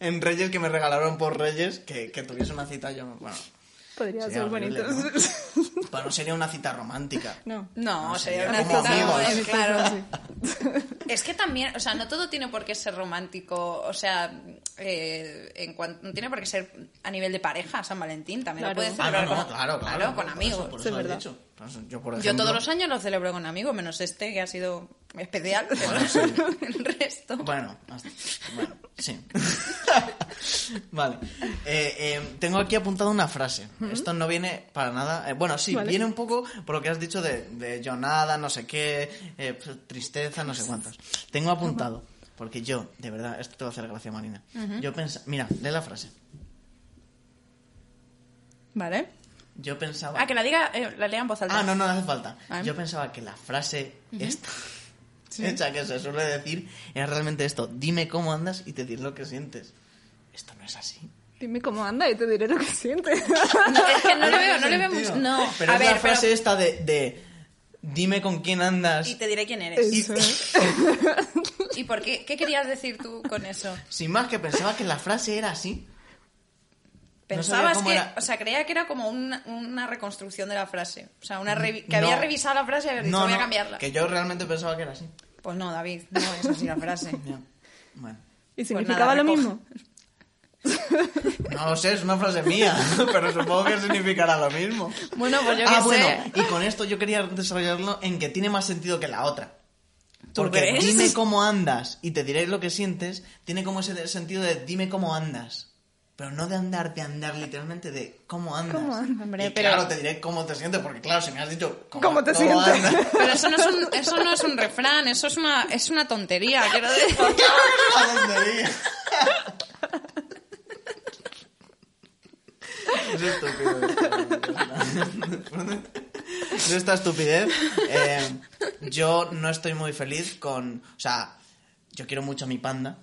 en Reyes, que me regalaron por Reyes, que, que tuviese una cita yo... Bueno, Podría Sería ser horrible, bonito. pero no sería una cita romántica. No. No, No, sería sería una como cita amigos. claro. Sí. Es que también, o sea, no todo tiene por qué ser romántico, o sea, eh, en cuanto, no tiene por qué ser a nivel de pareja, San Valentín, también Claro. lo puedes Ah, celebrar no, no, con, claro, claro. con por amigos. Eso, por Sí, eso lo he verdad. dicho. Yo, por Yo ejemplo, todos los años lo celebro con amigos, menos este que ha sido especial, Bueno, sí. el resto. Bueno, hasta- bueno, sí. vale. Eh, eh, tengo aquí apuntado una frase. Esto no viene para nada. eh, bueno, sí, Vale. viene un poco por lo que has dicho de, de yo nada, no sé qué, pues, tristeza, no sé cuántos. Tengo apuntado, porque yo, de verdad, esto te va a hacer gracia, Marina. Yo pensaba. Mira, lee la frase. Vale. Yo pensaba. Ah, que la diga, eh, la lea en voz alta. Ah, no, no hace falta. Ah. Yo pensaba que la frase esta, hecha que se suele decir, era realmente esto. Dime cómo andas y te diré lo que sientes. Esto no es así. Dime cómo anda y te diré lo que sientes. No, es que no le tiene veo, no le veo mucho. No, Pero a es ver, la frase pero- esta de, de dime con quién andas. y te diré quién eres. Eso. ¿Y por qué? ¿Qué querías decir tú con eso? Sin más que pensaba que la frase era así. Pensabas que, era. o sea, creía que era como una, una reconstrucción de la frase. O sea, una revi- que No. había revisado la frase y había dicho, No, voy a cambiarla. que yo realmente pensaba que era así. Pues no, David, no es así la frase. Ya. Bueno. ¿Y Pues significaba nada, lo mismo? No lo sé, es una frase mía, pero supongo que significará lo mismo. Bueno, pues yo ah, qué bueno, sé. y con esto yo quería desarrollarlo en que tiene más sentido que la otra. ¿Tú Porque crees? dime cómo andas y te diré lo que sientes, tiene como ese sentido de dime cómo andas. Pero no de andar, de andar literalmente, de cómo andas. ¿Cómo andas? Hombre, Y pero- claro, te diré cómo te sientes, porque claro, si me has dicho cómo, ¿Cómo te cómo sientes? andas, Pero eso no es un, eso no es un refrán, eso es una, es una tontería, quiero decir. ¿a dónde iría? Es estúpido. Es esta estupidez. eh, yo no estoy muy feliz con... O sea, yo quiero mucho a mi panda,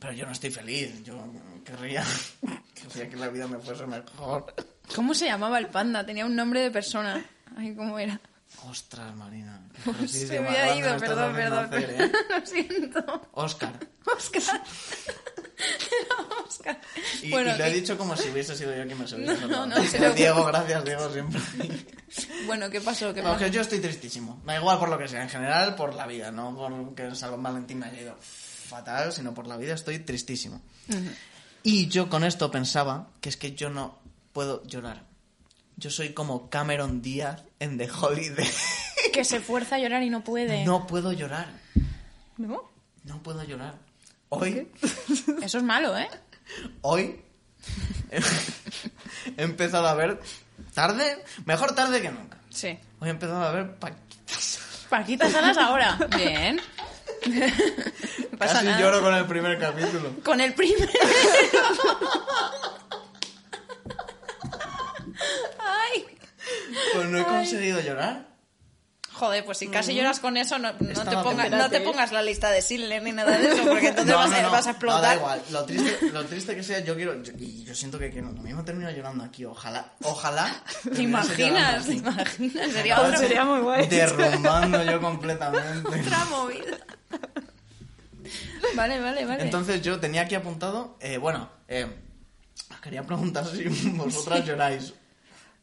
pero yo no estoy feliz. Yo querría, querría que la vida me fuese mejor. ¿Cómo se llamaba el panda? Tenía un nombre de persona. Ay, ¿cómo era? Ostras, Marina. Se me ha ido, perdón, perdón. ¿eh? Lo siento. Oscar. Oscar. Era Oscar. Y, bueno, y lo he dicho como si hubiese sido yo quien me hubiese No, no, no, se lo- Diego, gracias, Diego, siempre. bueno, ¿qué pasó? ¿Qué pasó? yo estoy tristísimo. Da igual por lo que sea, en general por la vida, no porque San Valentín me haya ido fatal, sino por la vida estoy tristísimo. Y yo con esto pensaba que es que yo no puedo llorar. Yo soy como Cameron Díaz en The Holiday. Que se fuerza a llorar y no puede. No puedo llorar. ¿No? No puedo llorar. Hoy, Eso es malo, ¿eh? hoy he empezado a ver tarde, mejor tarde que nunca. Sí. Hoy he empezado a ver Paquitas. Paquita Salas ahora. Bien. Pasa Casi lloro con el primer capítulo. Con el primero. Ay. Pues no he conseguido llorar. Joder, pues si casi lloras con eso, no, te, no ponga- te- no te pongas la lista de Schindler ni nada de eso, porque entonces vas, a, vas a No, explotar. da igual. Lo triste, lo triste que sea, yo quiero. yo- y yo siento que, que no, lo mismo termino llorando aquí. Ojalá. Ojalá. ¿Te imaginas? ¿Te imaginas? Sería otra, Sería muy guay. Derrumbando yo completamente. otra movida. Vale, vale, vale. Entonces yo tenía aquí apuntado. eh, bueno, eh, os quería preguntar si vosotras lloráis.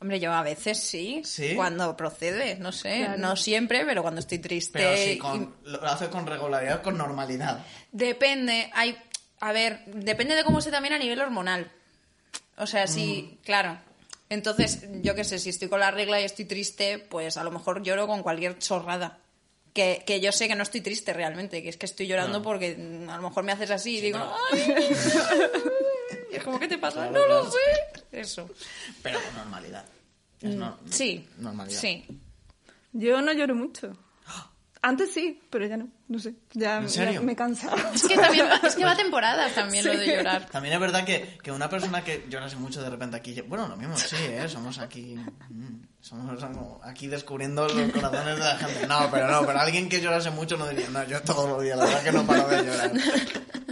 Hombre, yo a veces sí, ¿Sí? cuando procede, no sé, Claro. no siempre, pero cuando estoy triste. Pero sí, y- con, lo hace con regularidad, con normalidad. Depende, hay, a ver, depende de cómo esté también a nivel hormonal. O sea, sí, Mm. claro. Entonces, yo qué sé, si estoy con la regla y estoy triste, pues a lo mejor lloro con cualquier chorrada. Que, que yo sé que no estoy triste realmente, que es que estoy llorando No. porque a lo mejor me haces así y digo, no. ¡ay! Es como, ¿qué te pasa? Claro, no lo claro. sé. Eso. Pero con normalidad. Es no- Mm, Sí. Normalidad. Sí. Yo no lloro mucho. Antes sí, pero ya no. No sé. Ya, ¿En ya serio? me he cansado. Es que también es que va a temporadas también lo de Sí. llorar. También es verdad que, que una persona que llorase mucho de repente aquí... Bueno, lo mismo, sí, ¿eh? Somos aquí... mm, Somos aquí descubriendo los corazones de la gente. No, pero no, pero alguien que llorase mucho no diría... No, yo todos los días, la verdad que no paro de llorar.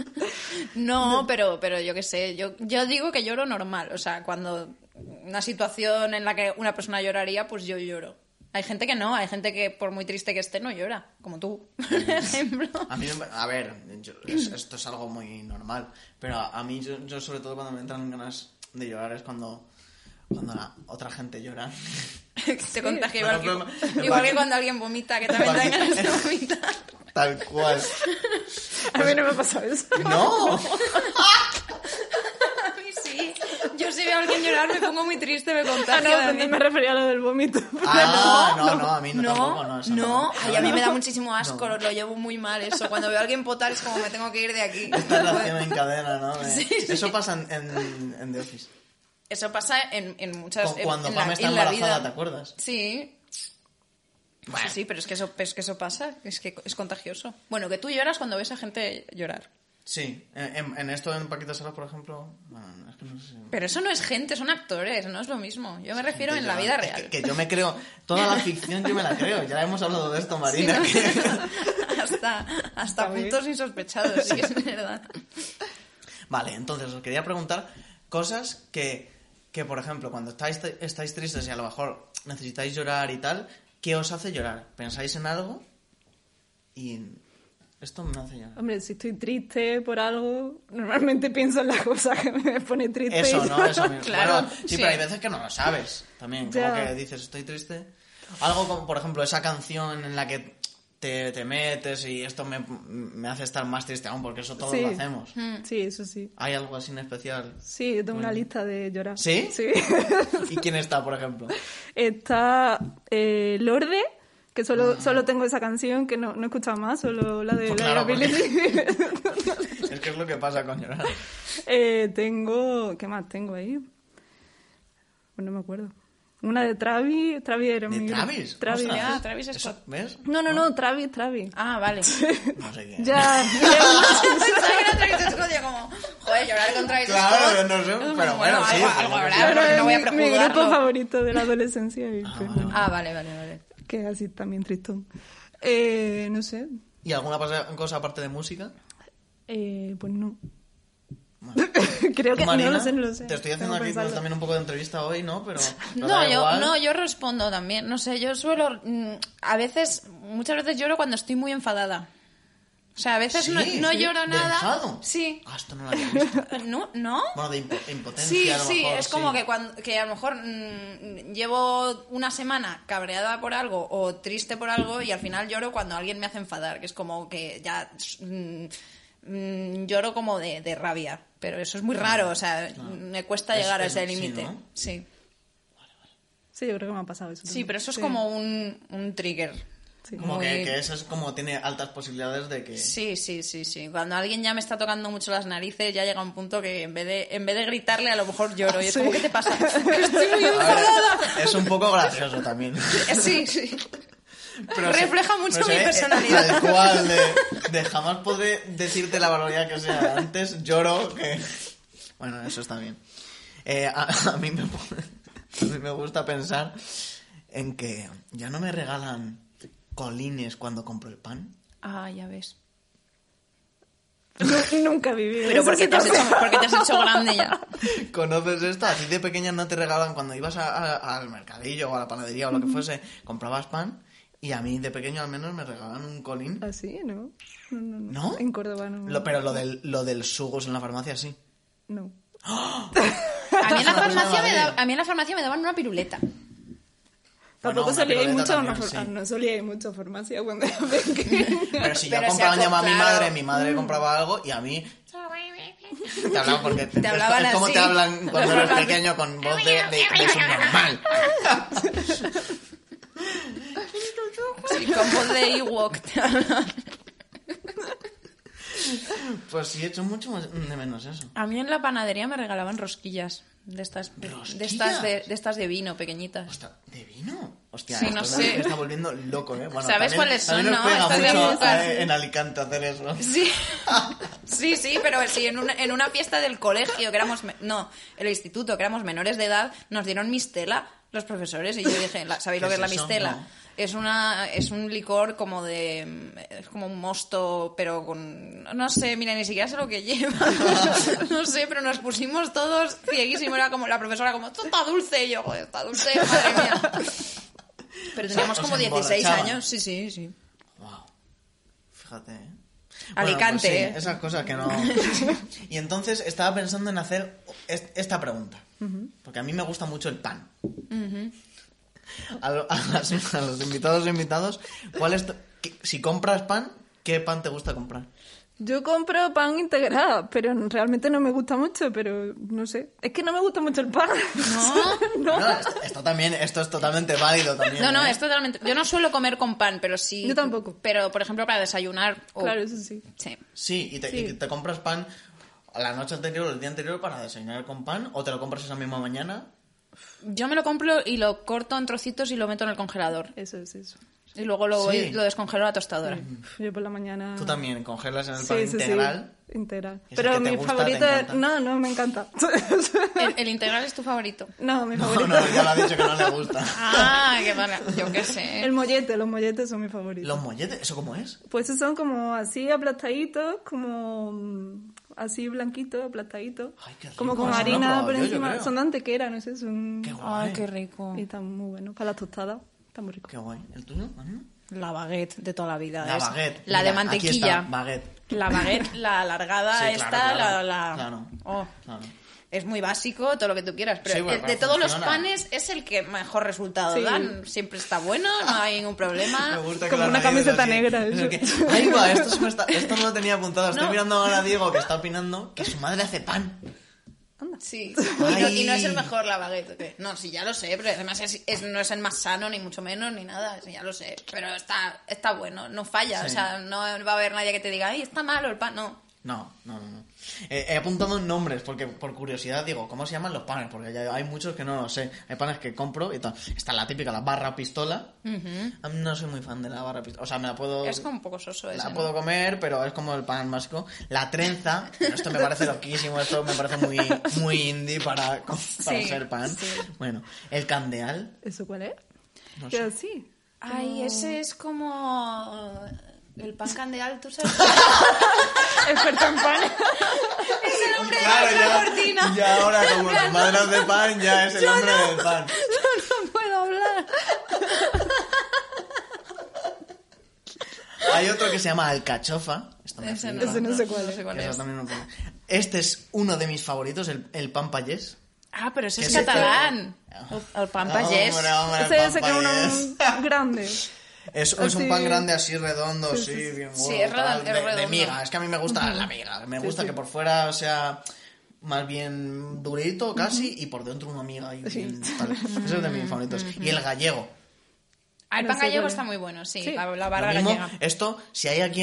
No, pero, pero yo qué sé, yo, yo digo que lloro normal. O sea, cuando una situación en la que una persona lloraría, pues yo lloro. Hay gente que no, hay gente que por muy triste que esté no llora, como tú, por ejemplo. A mí, a ver, yo- es- esto es algo muy normal, pero a, a mí, yo, yo sobre todo cuando me entran ganas de llorar es cuando, cuando la otra gente llora. Se contagia igual, que, igual que cuando alguien vomita, que también te ganas de vomitar. Tal cual. A mí no me ha pasado eso. ¡No! A mí sí. Yo si veo a alguien llorar me pongo muy triste, me Ah, no, contagio. pues también. me refería a lo del vómito. Ah, no, no, a mí no, No, tampoco, no. eso no, ay, a mí me da No. muchísimo asco, No. lo llevo muy mal eso. Cuando veo a alguien potar es como me tengo que ir de aquí. Esta reacción en cadena, ¿no? De- Sí, sí. Eso pasa en, en, en The Office. Eso pasa en, en muchas en- Cuando en Pam la, está en la embarazada, vida. ¿te acuerdas? Sí. Bueno. Sí, sí, pero es que, eso, es que eso pasa, es que es contagioso. Bueno, que tú lloras cuando ves a gente llorar. Sí, en, en- en esto en Paquita Salas, por ejemplo, bueno, es que no sé. Pero eso no es gente, son actores, no es lo mismo. Yo me refiero en la vida es real. Que, que yo me creo, toda la ficción yo me la creo, ya hemos hablado de esto, Marina. Sí, que- hasta hasta Está puntos insospechados, sí que es verdad. Vale, entonces os quería preguntar cosas que, que por ejemplo, cuando estáis, estáis tristes y a lo mejor necesitáis llorar y tal, ¿qué os hace llorar? ¿Pensáis en algo? Y esto me hace llorar. Hombre, si estoy triste por algo, normalmente pienso en las cosas que me pone triste. Eso, ¿no? Eso mismo. Claro, Bueno, sí, sí. pero hay veces que no lo sabes también. Como Ya. que dices, estoy triste. Algo como, por ejemplo, esa canción en la que te, te metes y esto me, me hace estar más triste aún, porque eso todos Sí. lo hacemos. Sí, eso sí. ¿Hay algo así en especial? Sí, yo tengo una lista de llorar. ¿Sí? Sí. ¿Y quién está, por ejemplo? Está eh, Lorde, que solo, solo tengo esa canción, que no, no he escuchado más, solo la de Pues claro, porque-. Es que es lo que pasa con llorar. Eh, tengo... ¿Qué más tengo ahí? Pues no me acuerdo. Una de Travis. Travis era ¿De mi... Travis? Travis. Ostras. Ah, Travis Eso, Scott. ¿Ves? No, no, no, Travis, Travis. Ah, vale. No sé quién. Ya. Pensaba que era Travis Scott, yo como, joder, llorar con Travis Claro, Scott. no sé, pero bueno, sí, algo, algo habrá, Pero no voy a es mi, prejuzgarlo. grupo favorito de la adolescencia. Y, pues, bueno, Ah, vale, vale, vale. que es así también tristón. Eh, no sé. ¿Y alguna cosa, cosa aparte de música? Eh, pues no. Creo ¿Tú, que Marina? no lo sé, no lo sé. Te estoy haciendo aquí pensarlo. también un poco de entrevista hoy, ¿no? Pero, No, yo, no, yo respondo también. No sé, yo suelo. mm, A veces, muchas veces lloro cuando estoy muy enfadada. O sea, a veces Sí, no, no sí, lloro ¿de nada. enfado? Sí. Ah, esto no lo había visto. ¿No? ¿No? Bueno, de impo- impotencia Sí, a lo sí, mejor, es como sí. que, cuando, que a lo mejor mm, llevo una semana cabreada por algo o triste por algo y al final lloro cuando alguien me hace enfadar, que es como que ya mm, mm, lloro como de, de rabia, pero eso es muy raro, o sea, me cuesta Es- llegar a es- ese sí, límite. ¿no? Sí, Sí, yo creo que me ha pasado eso. sí, también. pero eso es Sí. como un, un trigger. Sí. Como muy- que, que eso es como tiene altas posibilidades de que... Sí, sí, sí, sí. Cuando alguien ya me está tocando mucho las narices, ya llega un punto que en vez de, en vez de gritarle, a lo mejor lloro. Y es Sí. como, ¿qué te pasa? Estoy muy enfadada. es un poco gracioso también. Sí, sí. Pero Refleja se- mucho mi personalidad. Tal cual, de, de jamás podré decirte la barbaridad que sea. Antes lloro que... Bueno, eso está bien. Eh, a, a mí me, a mí me gusta pensar en que ya no me regalan colines cuando compro el pan. Ah, ya ves. Nu- Nunca he vivido Pero porque te, has hecho, porque te has hecho grande ya. ¿Conoces esto? A ti de pequeña no te regalan cuando ibas a- a- al mercadillo o a la panadería o lo que fuese, comprabas pan y a mí de pequeño al menos me regalan un colín. ¿Ah, sí? ¿No? No, no, no. ¿No? En Córdoba no. Lo- pero lo del, lo del sugos en la farmacia sí. No. A mí en la farmacia me, da- a mí en la farmacia me daban una piruleta. Tampoco solía ir mucho a una también, for- sí. no solía ir mucho a farmacia cuando era pequeña. Pero si yo compraba aco- llama a mi madre, mi madre compraba algo y a mí te hablaban porque Te hablaban es como así. te hablan cuando eres pequeño con voz de, de, de subnormal. Sí, con voz de Ewok te hablan. Pues sí, he hecho mucho más- de menos eso. A mí en la panadería me regalaban rosquillas. De estas, de, de estas, de, de estas de vino, pequeñitas. Hostia, ¿de vino? Hostia, Sí, no sé. me está volviendo loco, ¿eh? Bueno, ¿Sabes también- cuáles son, no? pega Estas de mucho azúcar. eh, en Alicante hacer eso. Sí, sí, sí, pero sí, en una, en una fiesta del colegio, que éramos, no, el instituto, que éramos menores de edad, nos dieron mistela los profesores y yo dije, ¿sabéis lo ¿Qué que es la eso? mistela? No. Es una es un licor como de es como un mosto, pero con no sé, mira, ni siquiera sé lo que lleva. no sé, pero nos pusimos todos cieguísimos, era como la profesora como, "Esto está dulce." Y yo, "Joder, está dulce, madre mía." Pero teníamos os como 16 emborrachaban. años, sí, sí, sí. Wow. Fíjate, ¿eh? Alicante, pues sí, ¿eh? esas cosas que no... y entonces estaba pensando en hacer est- esta pregunta. Porque a mí me gusta mucho el pan. A, lo- a las- a los invitados e invitados, ¿cuál es tu- qué- si compras pan, ¿qué pan te gusta comprar? Yo compro pan integral, pero realmente no me gusta mucho, pero no sé. Es que no me gusta mucho el pan. No. no. No, esto, esto también, esto es totalmente válido también. No, no, ¿eh? es totalmente. Yo no suelo comer con pan, pero sí. Yo tampoco. Pero, por ejemplo, para desayunar. Claro, eso sí. Sí. Sí, y te, Sí. y te compras pan a la noche anterior o el día anterior para desayunar con pan, o te lo compras esa misma mañana. Yo me lo compro y lo corto en trocitos y lo meto en el congelador. Eso es eso. Y luego lo, Sí. lo descongelo a la tostadora. Yo por la mañana... Tú también congelas en el Sí, pan sí, sí, integral. Integral. Pero mi gusta, favorito es... No, no, me encanta. El, el integral es tu favorito. no, mi No, favorito. no, ya lo ha dicho que no le gusta. Ah, qué vale. Yo qué sé. El mollete, los molletes son mis favoritos. ¿Los molletes? ¿Eso cómo es? Pues esos son como así aplastaditos, como mm, así blanquitos, aplastaditos. Ay, qué rico, como con no harina por yo, yo encima. creo. son de antequera, no sé, son... Qué guay. Ay, qué rico. Y están muy buenos. Para las tostadas, están muy ricos. Qué guay. ¿El tuyo? Ana? La baguette de toda la vida. La es- baguette. La de Mira, aquí mantequilla. está, baguette. La baguette, la alargada Sí, esta, claro, claro. la... la- Claro. Oh. Claro. Es muy básico, todo lo que tú quieras, pero Sí, bueno, de, de todos los panes es el que mejor resultado Sí. dan. Siempre está bueno, no hay ningún problema. Me gusta que Como una camiseta así. negra, Es eso. que, ahí va, esto, está- esto no lo tenía apuntado. Estoy No. mirando ahora a Diego que está opinando que su madre hace pan. Sí, y no, y no es el mejor la baguette. ¿o qué? No, sí, ya lo sé, pero además es, es- no es el más sano, ni mucho menos, ni nada, sí, ya lo sé. Pero está, está bueno, no falla, Sí. o sea, no va a haber nadie que te diga, ay, está malo el pan, no. No, no, no. no. Eh, he apuntado nombres porque por curiosidad digo, ¿cómo se llaman los panes? Porque ya hay muchos que no lo sé. Hay panes que compro y tal. Está la típica, la barra pistola. A mí no soy muy fan de la barra pistola. O sea, me la puedo... Es como un poco soso ese. La ¿no? puedo comer, pero es como el pan básico. La trenza, esto me parece loquísimo, esto me parece muy, muy indie para, para Sí, ser pan. sí. Bueno, el candeal, ¿Eso cuál es? no sé. así. Ay, ese es como el pan candeal, ¿tú sabes? Experto en pan. es el hombre Claro, de la cortina. ya, ahora como su madre hace pan, ya es el hombre del pan. Yo no puedo hablar. Hay otro que se llama alcachofa. Esto me Ese flipa. Ese no sé cuál es. sé cuál. Este es uno de mis favoritos, el, el pan payés. Ah, pero ese es catalán. El, el pan payés. Hombre, hombre, el Ese, pan es grande. Es, es un pan grande así redondo, Sí, bien es tal, es de, redondo. miga. Es que a mí me gusta la miga. Me gusta que por fuera sea más bien durito casi y por dentro una miga y bien tal. Ese es de mis favoritos. Y el gallego. Ah, el No pan gallego está muy bueno, sí. Sí. La, la barra mismo, gallega. esto, si hay aquí,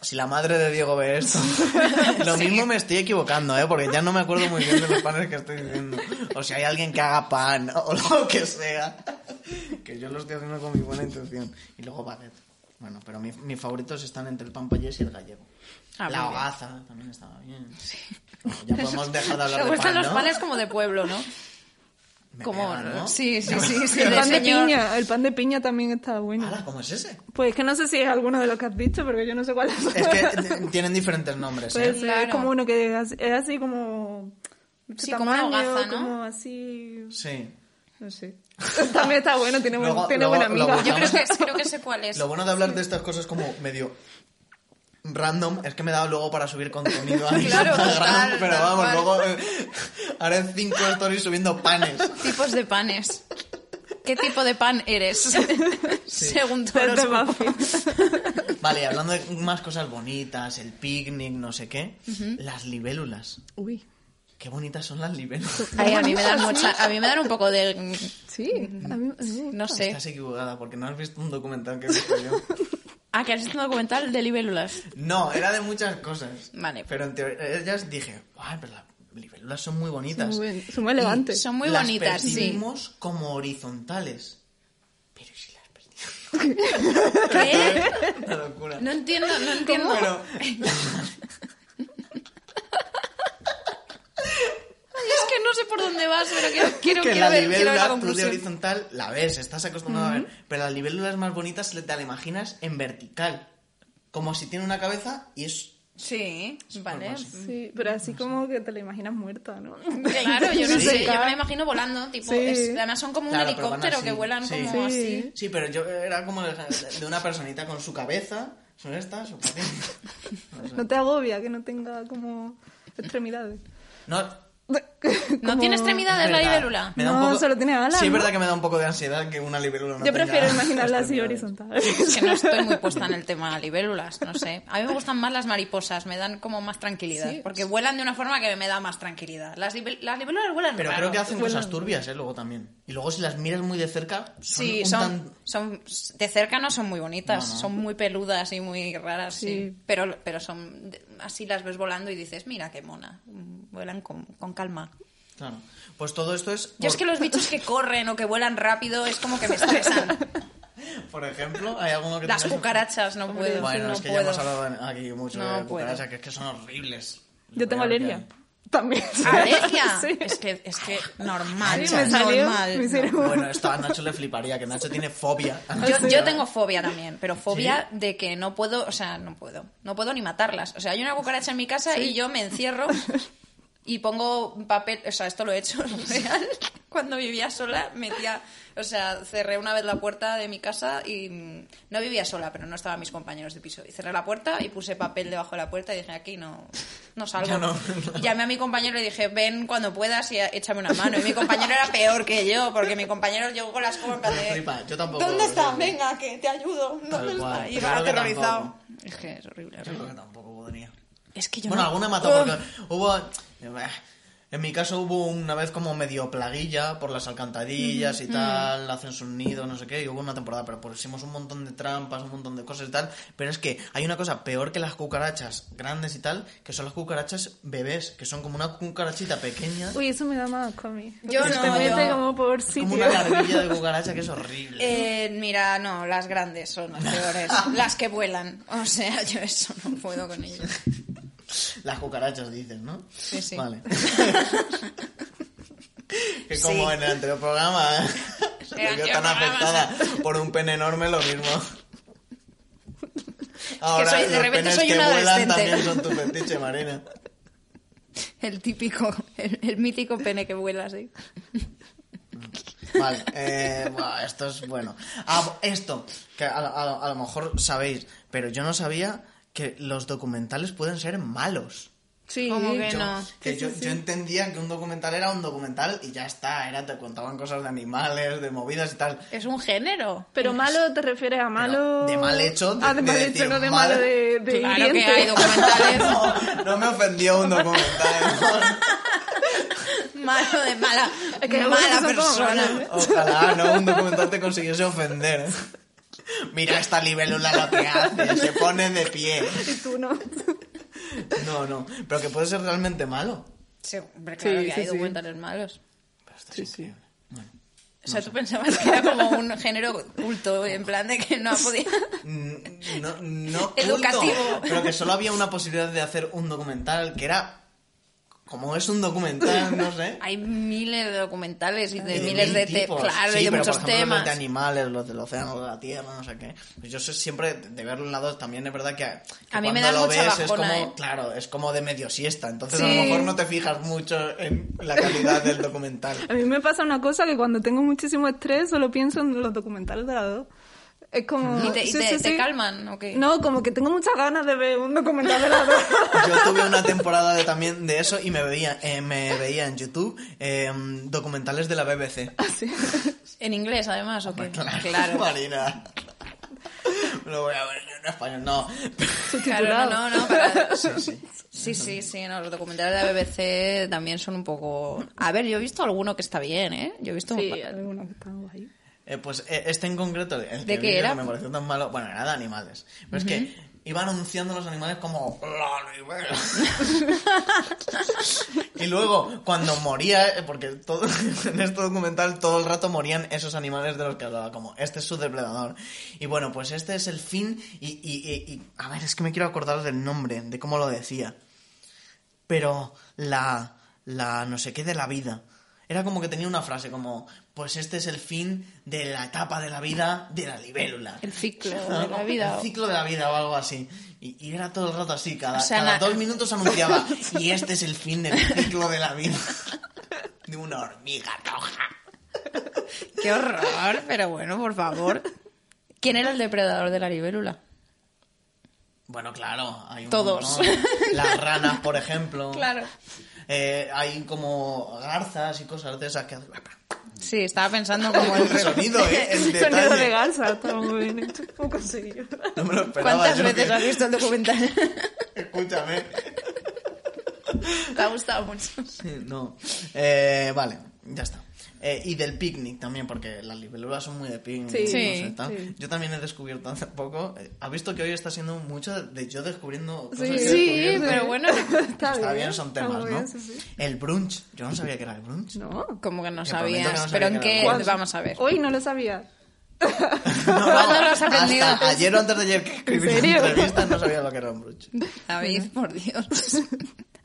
si la madre de Diego ve esto, lo mismo me estoy equivocando, ¿eh? Porque ya no me acuerdo muy bien de los panes que estoy diciendo. O si hay alguien que haga pan o lo que sea, que yo lo estoy haciendo con mi buena intención. Y luego baguette. Bueno, pero mi- mis favoritos están entre el pan payés y el gallego. Ah, la hogaza también estaba bien. Bueno, ya podemos dejar de hablar Me de gustan pan, los ¿no? panes como de pueblo, ¿no? Como, ¿no? sí, sí, sí, sí, El pan de señor. piña, el pan de piña también está bueno. Ala, ¿Cómo es ese? Pues que no sé si es alguno de los que has dicho, porque yo no sé cuál es. Es que tienen diferentes nombres, ¿eh? Claro. es como uno que es así, es así como... Sí, como una tamaño, hogaza, ¿no? Como así... Sí. No sé. También está bueno, tiene, buen- Luego- tiene luego- buena amiga. Yo creo que, creo que sé cuál es. Lo bueno de hablar de estas cosas como medio random es que me da luego para subir contenido a Claro, Instagram, pero tal vamos, luego eh, haré cinco stories subiendo panes. Tipos de panes. ¿Qué tipo de pan eres? Según tu. Vale, hablando de más cosas bonitas, el picnic, no sé qué, las libélulas. Uy. Qué bonitas son las libélulas. Ay, a mí me dan mucha, a mí me dan un poco de, Sí, a mí, no sé. Estás equivocada porque no has visto un documental que he visto yo. Ah, que has visto un documental de libélulas. No, era de muchas cosas. Vale. Pero en teoría, ellas dije, ay, pero las libélulas son muy bonitas. Son muy- son muy elegantes. Y Son muy las bonitas, sí. como horizontales. Pero ¿y si las perdimos? ¿Qué? Una locura. No entiendo, no entiendo. Pero, Ay, es que no sé por dónde vas, pero quiero, quiero, que quiero la ver, quiero ver la libélula, tú de conclusión. horizontal, la ves, estás acostumbrado a ver. Pero las libélulas más bonitas te la imaginas en vertical. Como si tiene una cabeza y es... Sí, vale. Sí, pero así como que te la imaginas muerta, ¿no? Claro, yo no Sí. sé, yo me la imagino volando, tipo, Sí. es- además son como un Claro, helicóptero que vuelan sí. como Sí. así. Sí, pero yo era como de una personita con su cabeza. ¿Son estas? No sé. No te agobia que no tenga como extremidades. No, ¿No tiene extremidades la libélula? Me da un No, poco- solo tiene alas, Sí, es ¿no? verdad que me da un poco de ansiedad que una libélula no Yo tenga prefiero imaginarla así horizontal. Es que no estoy muy puesta en el tema libélulas, no sé. A mí me gustan más las mariposas, me dan como más tranquilidad. Sí. Porque vuelan de una forma que me da más tranquilidad. Las, las libélulas vuelan Pero raro. creo que hacen Vuelan. cosas turbias, ¿eh? Luego también. Y luego si las miras muy de cerca... Son Sí, son, tan- son de cerca no son muy bonitas, No, no. son muy peludas y muy raras, sí. Sí. Pero, pero son así las ves volando y dices, mira qué mona, vuelan con, con calma. Claro. Pues todo esto es... Yo es que los bichos que corren o que vuelan rápido es como que me estresan. Por ejemplo, hay alguno que... Las cucarachas no puedo. Bueno, no es que puedo. ya hemos hablado aquí mucho No de puedo. cucarachas, que es que son horribles. Yo tengo alergia. También. ¿Alergia? Sí. Es que, es que normal, Sí, me salió, normal. me Bueno, esto a Nacho le fliparía, que Nacho tiene fobia. Yo, yo tengo fobia también, pero fobia de que no puedo, o sea, no puedo, no puedo ni matarlas. O sea, hay una cucaracha en mi casa y yo me encierro y pongo papel, o sea, esto lo he hecho real. Cuando vivía sola, metía, o sea, cerré una vez la puerta de mi casa y mm, no vivía sola, pero no estaban mis compañeros de piso. Y cerré la puerta y puse papel debajo de la puerta y dije, aquí no, no salgo. Ya no. Y Llamé a mi compañero y le dije, ven cuando puedas y échame una mano. Y mi compañero era peor que yo, porque mi compañero llegó con las compras Me de... yo tampoco. ¿Dónde está? Venga, que te ayudo. ¿Dónde está? Y iba aterrorizado. tampoco. Es que es horrible, Yo creo que tampoco podría. Es que yo Bueno, no- alguna mató porque hubo... En mi caso hubo una vez como medio plaguilla por las alcantarillas y tal, hacen sus nidos, no sé qué, y hubo una temporada, pero pusimos un montón de trampas, un montón de cosas y tal, pero es que hay una cosa peor que las cucarachas grandes y tal, que son las cucarachas bebés, que son como una cucarachita pequeña, Uy, eso me da más a mí. Yo Porque no, te mete yo- como por es sitio. como una larvilla de cucaracha que es horrible. Eh, mira, no, las grandes son las peores. las que vuelan. O sea, yo eso no puedo con ellas. Las cucarachas dicen, ¿no? Sí, sí. Vale. que como Sí. en el anterior programa, se El vio tan afectada por un pene enorme, lo mismo. Ahora, soy- de los repente penes soy que una vuelan también son tu fetiche, Marina. El típico, el, el mítico pene que vuela así. Vale, eh, buah, esto es bueno. Ah, esto, que a, a- a lo mejor sabéis, pero yo no sabía que los documentales pueden ser malos. Sí. ¿Cómo que Yo, no? que Sí, yo, sí, sí. yo entendía que un documental era un documental y ya está, era te contaban cosas de animales, de movidas y tal. Es un género. Pero malo te refieres a malo... de mal hecho, de- ah, de de mal decir hecho, no de mal. malo de, de Claro que hiriente. hay documentales No, no me ofendió un documental. malo de mala, Es que mala son como persona. ¿eh? Ojalá no un documental te consiguiese ofender. Mira esta libélula lo que hace, se pone de pie. Y tú no. No, no, pero que puede ser realmente malo. Sí, hombre, claro Sí, que sí, hay sí. documentales malos. Pero esto es increíble. Bueno. O sea, tú pensabas que era como un género culto, en plan de que no podía... Mm, No, no culto, Educativo. pero que solo había una posibilidad de hacer un documental que era como es un documental, no sé. Hay miles de documentales y de de miles mil de te- tipos. claro, Sí, y de pero, muchos por ejemplo, temas. Los de animales, los del océano, de la tierra, no sé qué. Pues yo sé siempre de verlo en la 2 también es verdad que, que A mí me cuando da lo ves es bajona, como, ¿eh? claro, es como de medio siesta. Entonces a Sí. lo mejor no te fijas mucho en la calidad del documental. A mí me pasa una cosa que cuando tengo muchísimo estrés solo pienso en los documentales de la dos. Es como... ¿Y te, y sí, te- sí, te sí. calman o qué? No, como que tengo muchas ganas de ver un documental de la. Yo tuve una temporada de, también de eso y me veía, eh, me veía en YouTube eh, documentales de la BBC. Así. En inglés, además, ¿o qué? Claro, Claro. Marina. Lo voy a ver yo en español, no. Claro, no, no, no, para- Sí, sí. Sí, sí, sí, no, los documentales de la BBC también son un poco... A ver, yo he visto alguno que está bien, ¿eh? Yo he visto... Sí, algunos que están ahí. Eh, pues eh, este en concreto, el ¿De que qué vi, era? que me pareció tan malo, bueno, era de animales. Pero es que iban anunciando los animales como y luego, cuando moría, eh, porque todo, en este documental todo el rato morían esos animales de los que hablaba, como este es su depredador. Y bueno, pues este es el fin y, y- y- y- a ver, es que me quiero acordar del nombre, de cómo lo decía. Pero la, la no sé qué de la vida. Era como que tenía una frase como, pues este es el fin de la etapa de la vida de la libélula. El ciclo de la vida. El ciclo de la vida o algo así. Y, y era todo el rato así, cada, O sea, cada na- dos minutos anunciaba, y este es el fin del ciclo de la vida de una hormiga roja. Qué horror, pero bueno, por favor. ¿Quién era el depredador de la libélula? Bueno, claro, hay un Todos. montón. Las ranas, por ejemplo. Claro. Eh, hay como garzas y cosas de esas que hacen... Sí, estaba pensando como el... El sonido, ¿eh? El Sonido de garza, está muy bien hecho. ¿Cómo conseguido? No me lo esperaba. ¿Cuántas yo veces que- has visto el documental? Escúchame. Te ha gustado mucho. Sí, No. Eh, vale, ya está. Eh, y del picnic también, porque las libélulas son muy de picnic. Sí, no sé, tal. sí. Yo también he descubierto hace poco. eh, ¿Has visto que hoy está siendo mucho de yo descubriendo cosas Sí, que he Sí, pero bueno, Está, Está bien, son temas, ¿no? bien, sí, sí. El brunch. Yo no sabía que era el brunch. No. como que no prometo que sabías. no sabía pero en qué... Vamos a ver. Hoy no lo sabía. ¿Cuándo lo has aprendido? Hasta ayer o antes de ayer que escribí la entrevista no sabía lo que era un brunch. David, por Dios.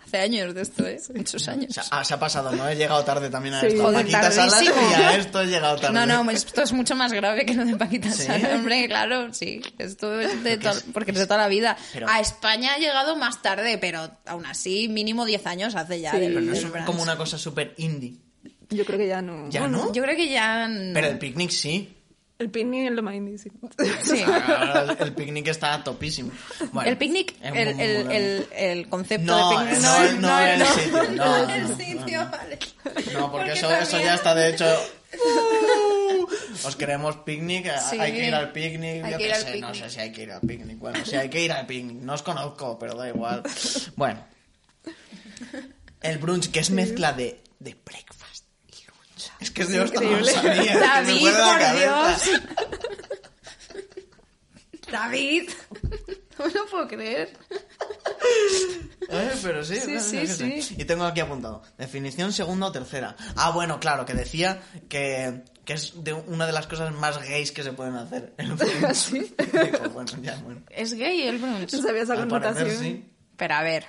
Hace años de esto, ¿eh? Muchos años. O sea, ah, se ha pasado, ¿no? He llegado tarde también a Sí. esto. Joder, Paquita Salas y a esto he llegado tarde. No, no, esto es mucho más grave que lo de Paquita ¿Sí? Salas. Hombre, claro, sí. Esto es de Porque to- es- porque es de toda la vida. Pero- A España ha llegado más tarde, pero aún así, mínimo 10 años hace ya. Pero no es como una cosa súper indie. Yo creo que ya no. ¿Ya no? Yo creo que ya... no. Pero el picnic sí. El picnic es lo más indie, sí. Sí. Ahora el, picnic está topísimo. Bueno, el picnic, es el, el, el, el concepto No, de picnic no, es- no el no. sitio, no, el no, sitio, no. vale. No, porque eso, también- eso ya está de hecho. Os queremos picnic, Sí. hay que ir al picnic. Hay yo qué sé, no picnic. sé si hay que ir al picnic. Bueno, si hay que ir al picnic. No os conozco, pero da igual. Bueno, el brunch, que es mezcla de, de breakfast Es que yo esto no lo increíble. sabía. es que David, la por. Dios. David. No me lo puedo creer. Eh, pero sí, Sí, bueno, sí, sí. Y tengo aquí apuntado. Definición segunda o tercera. Ah, bueno, claro, que decía que, que es de una de las cosas más gays que se pueden hacer. en un film. ¿Sí? Digo, bueno, ya, bueno. Es gay el brunch. No sabía esa parecer, connotación. sí. Pero a ver.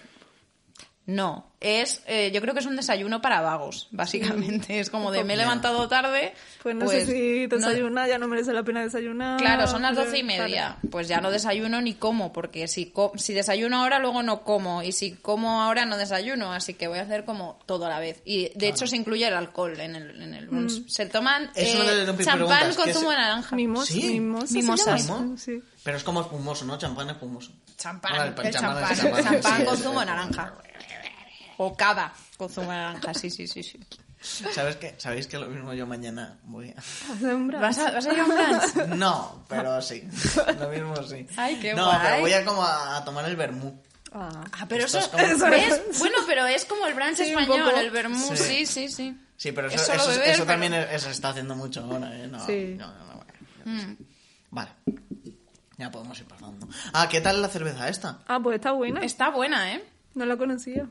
No, es, eh, yo creo que es un desayuno para vagos, básicamente. Es como de me he levantado tarde. Pues no sé si no- desayunar, ya no merece la pena desayunar. Claro, son las Pues, doce y media. vale. Pues ya no desayuno ni como, porque si, co- si desayuno ahora, luego no como. Y si como ahora, no desayuno. Así que voy a hacer como todo a la vez. Y de hecho se incluye el alcohol en el, en el brunch. Se toman eh, champán con ¿qué zumo de naranja. Mimos, Sí. mimosa. se Mimosas. llama, ¿Mimo? Sí. Pero es como espumoso, ¿no? Champán espumoso. Champán, Ahora, el el champán champán, champán, sí, con sí, zumo de sí. naranja. O cava con zumo de naranja, sí, sí, sí. sí. ¿Sabes qué? ¿Sabéis que lo mismo yo mañana voy a... Un. ¿Vas a, ¿Vas a ir a un brunch? No, pero sí. Lo mismo sí. Ay, qué no, guay. pero voy a como a, a tomar el vermú. Ah. Ah, pero eso, es como- ¿ves? Bueno, pero es como el brunch Sí, español, poco. el vermú, Sí. sí, sí, sí. Sí, pero eso, Es eso, beber, eso pero- también es- se está haciendo mucho ahora, ¿eh? No, Sí. no, no, no, bueno. Vale. Ya podemos ir pasando. Ah, ¿qué tal la cerveza esta? Ah, pues está buena. Está buena, ¿eh? No la conocía.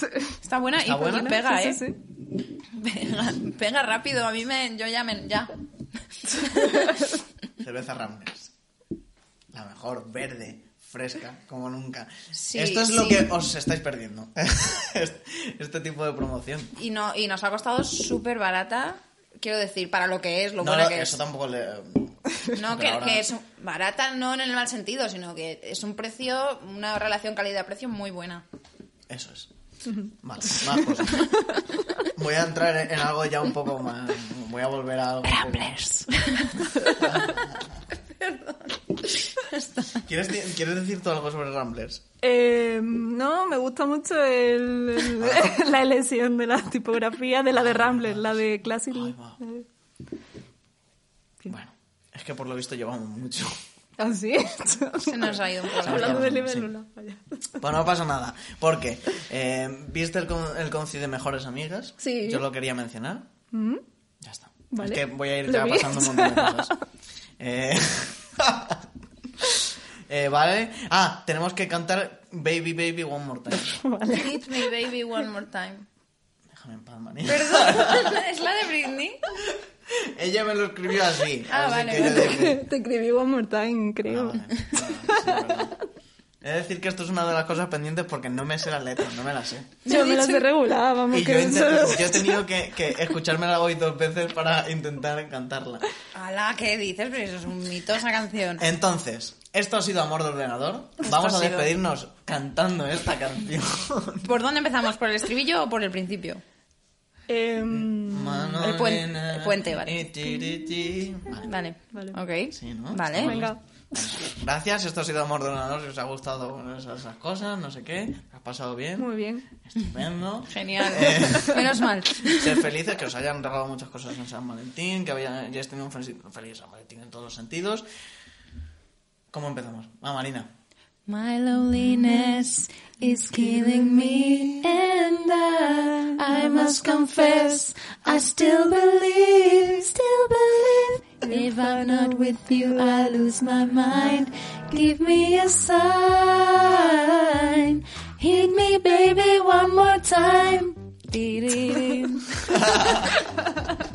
Está buena Está y, buena. pega, Sí, ¿eh? sí, sí. Pega, pega rápido, a mí me... Yo ya me... Ya. Cerveza Ramblers. La mejor, verde, fresca, como nunca. Sí, Esto es lo que os estáis perdiendo. este, tipo de promoción. Y, no, y nos ha costado súper barata. Quiero decir, para lo que es, lo No, buena que eso es. tampoco le... No, que, ahora- que es barata no en el mal sentido, sino que es un precio, una relación calidad-precio muy buena. Eso es. Voy a entrar en algo ya un poco más... Voy a volver a algo... poco- ¿Quieres, ¿Quieres decir tú algo sobre Ramblers? Eh, no, me gusta mucho el, el- la elección de la tipografía de la de Rambler, la de Classic. Ay, va. Bueno, es que por lo visto llevamos mucho. ¿Ah, sí? Se nos ha ido un poco la Hablando de libélula. vaya. Pues no pasa nada. Porque, eh, ¿viste el, con- el conci de Mejores Amigas? Sí. Yo lo quería mencionar. ¿Mm? Ya está. Vale. Es que voy a ir ya pasando un montón de cosas. Eh, eh, vale. Ah, tenemos que cantar Baby Baby One More Time. Vale. Hit me baby one more time. Déjame en paz, María. Perdón, ¿es la de Britney? Ella me lo escribió así. Ah, así vale, dije, Te escribí One More Time, ah, creo. vale, vale, sí, es verdad. He de decir que esto es una de las cosas pendientes porque no me sé las letras, no me las sé. Yo me las he regulado, vamos Y yo, que yo he tenido que, que escuchármela hoy dos veces para intentar cantarla. Ala, ¿qué dices? Pero eso es un mito esa canción. Entonces, esto ha sido Amor de Ordenador. Vamos a sido- despedirnos cantando esta canción. ¿Por dónde empezamos? ¿Por el estribillo o por el principio? Em, Mano El puen- nena, el puente, vale. y ti, ti, ti. Vale. Vale. Vale. Ok. Sí, ¿no? Vale. Venga. Gracias, esto ha sido Amor de Ordenador. Si os ha gustado bueno, esas, esas cosas, no sé qué. ¿Has pasado bien? Muy bien. Estupendo. Genial. Eh, Menos mal. Ser felices, que os hayan regalado muchas cosas en San Valentín, que había- hayáis tenido un feliz, feliz San Valentín en todos los sentidos. ¿Cómo empezamos? Ah, Marina. My loneliness is killing me, and I, I must confess, I still believe, still believe. If I'm not with you, I lose my mind. Give me a sign. Hit me, baby, one more time.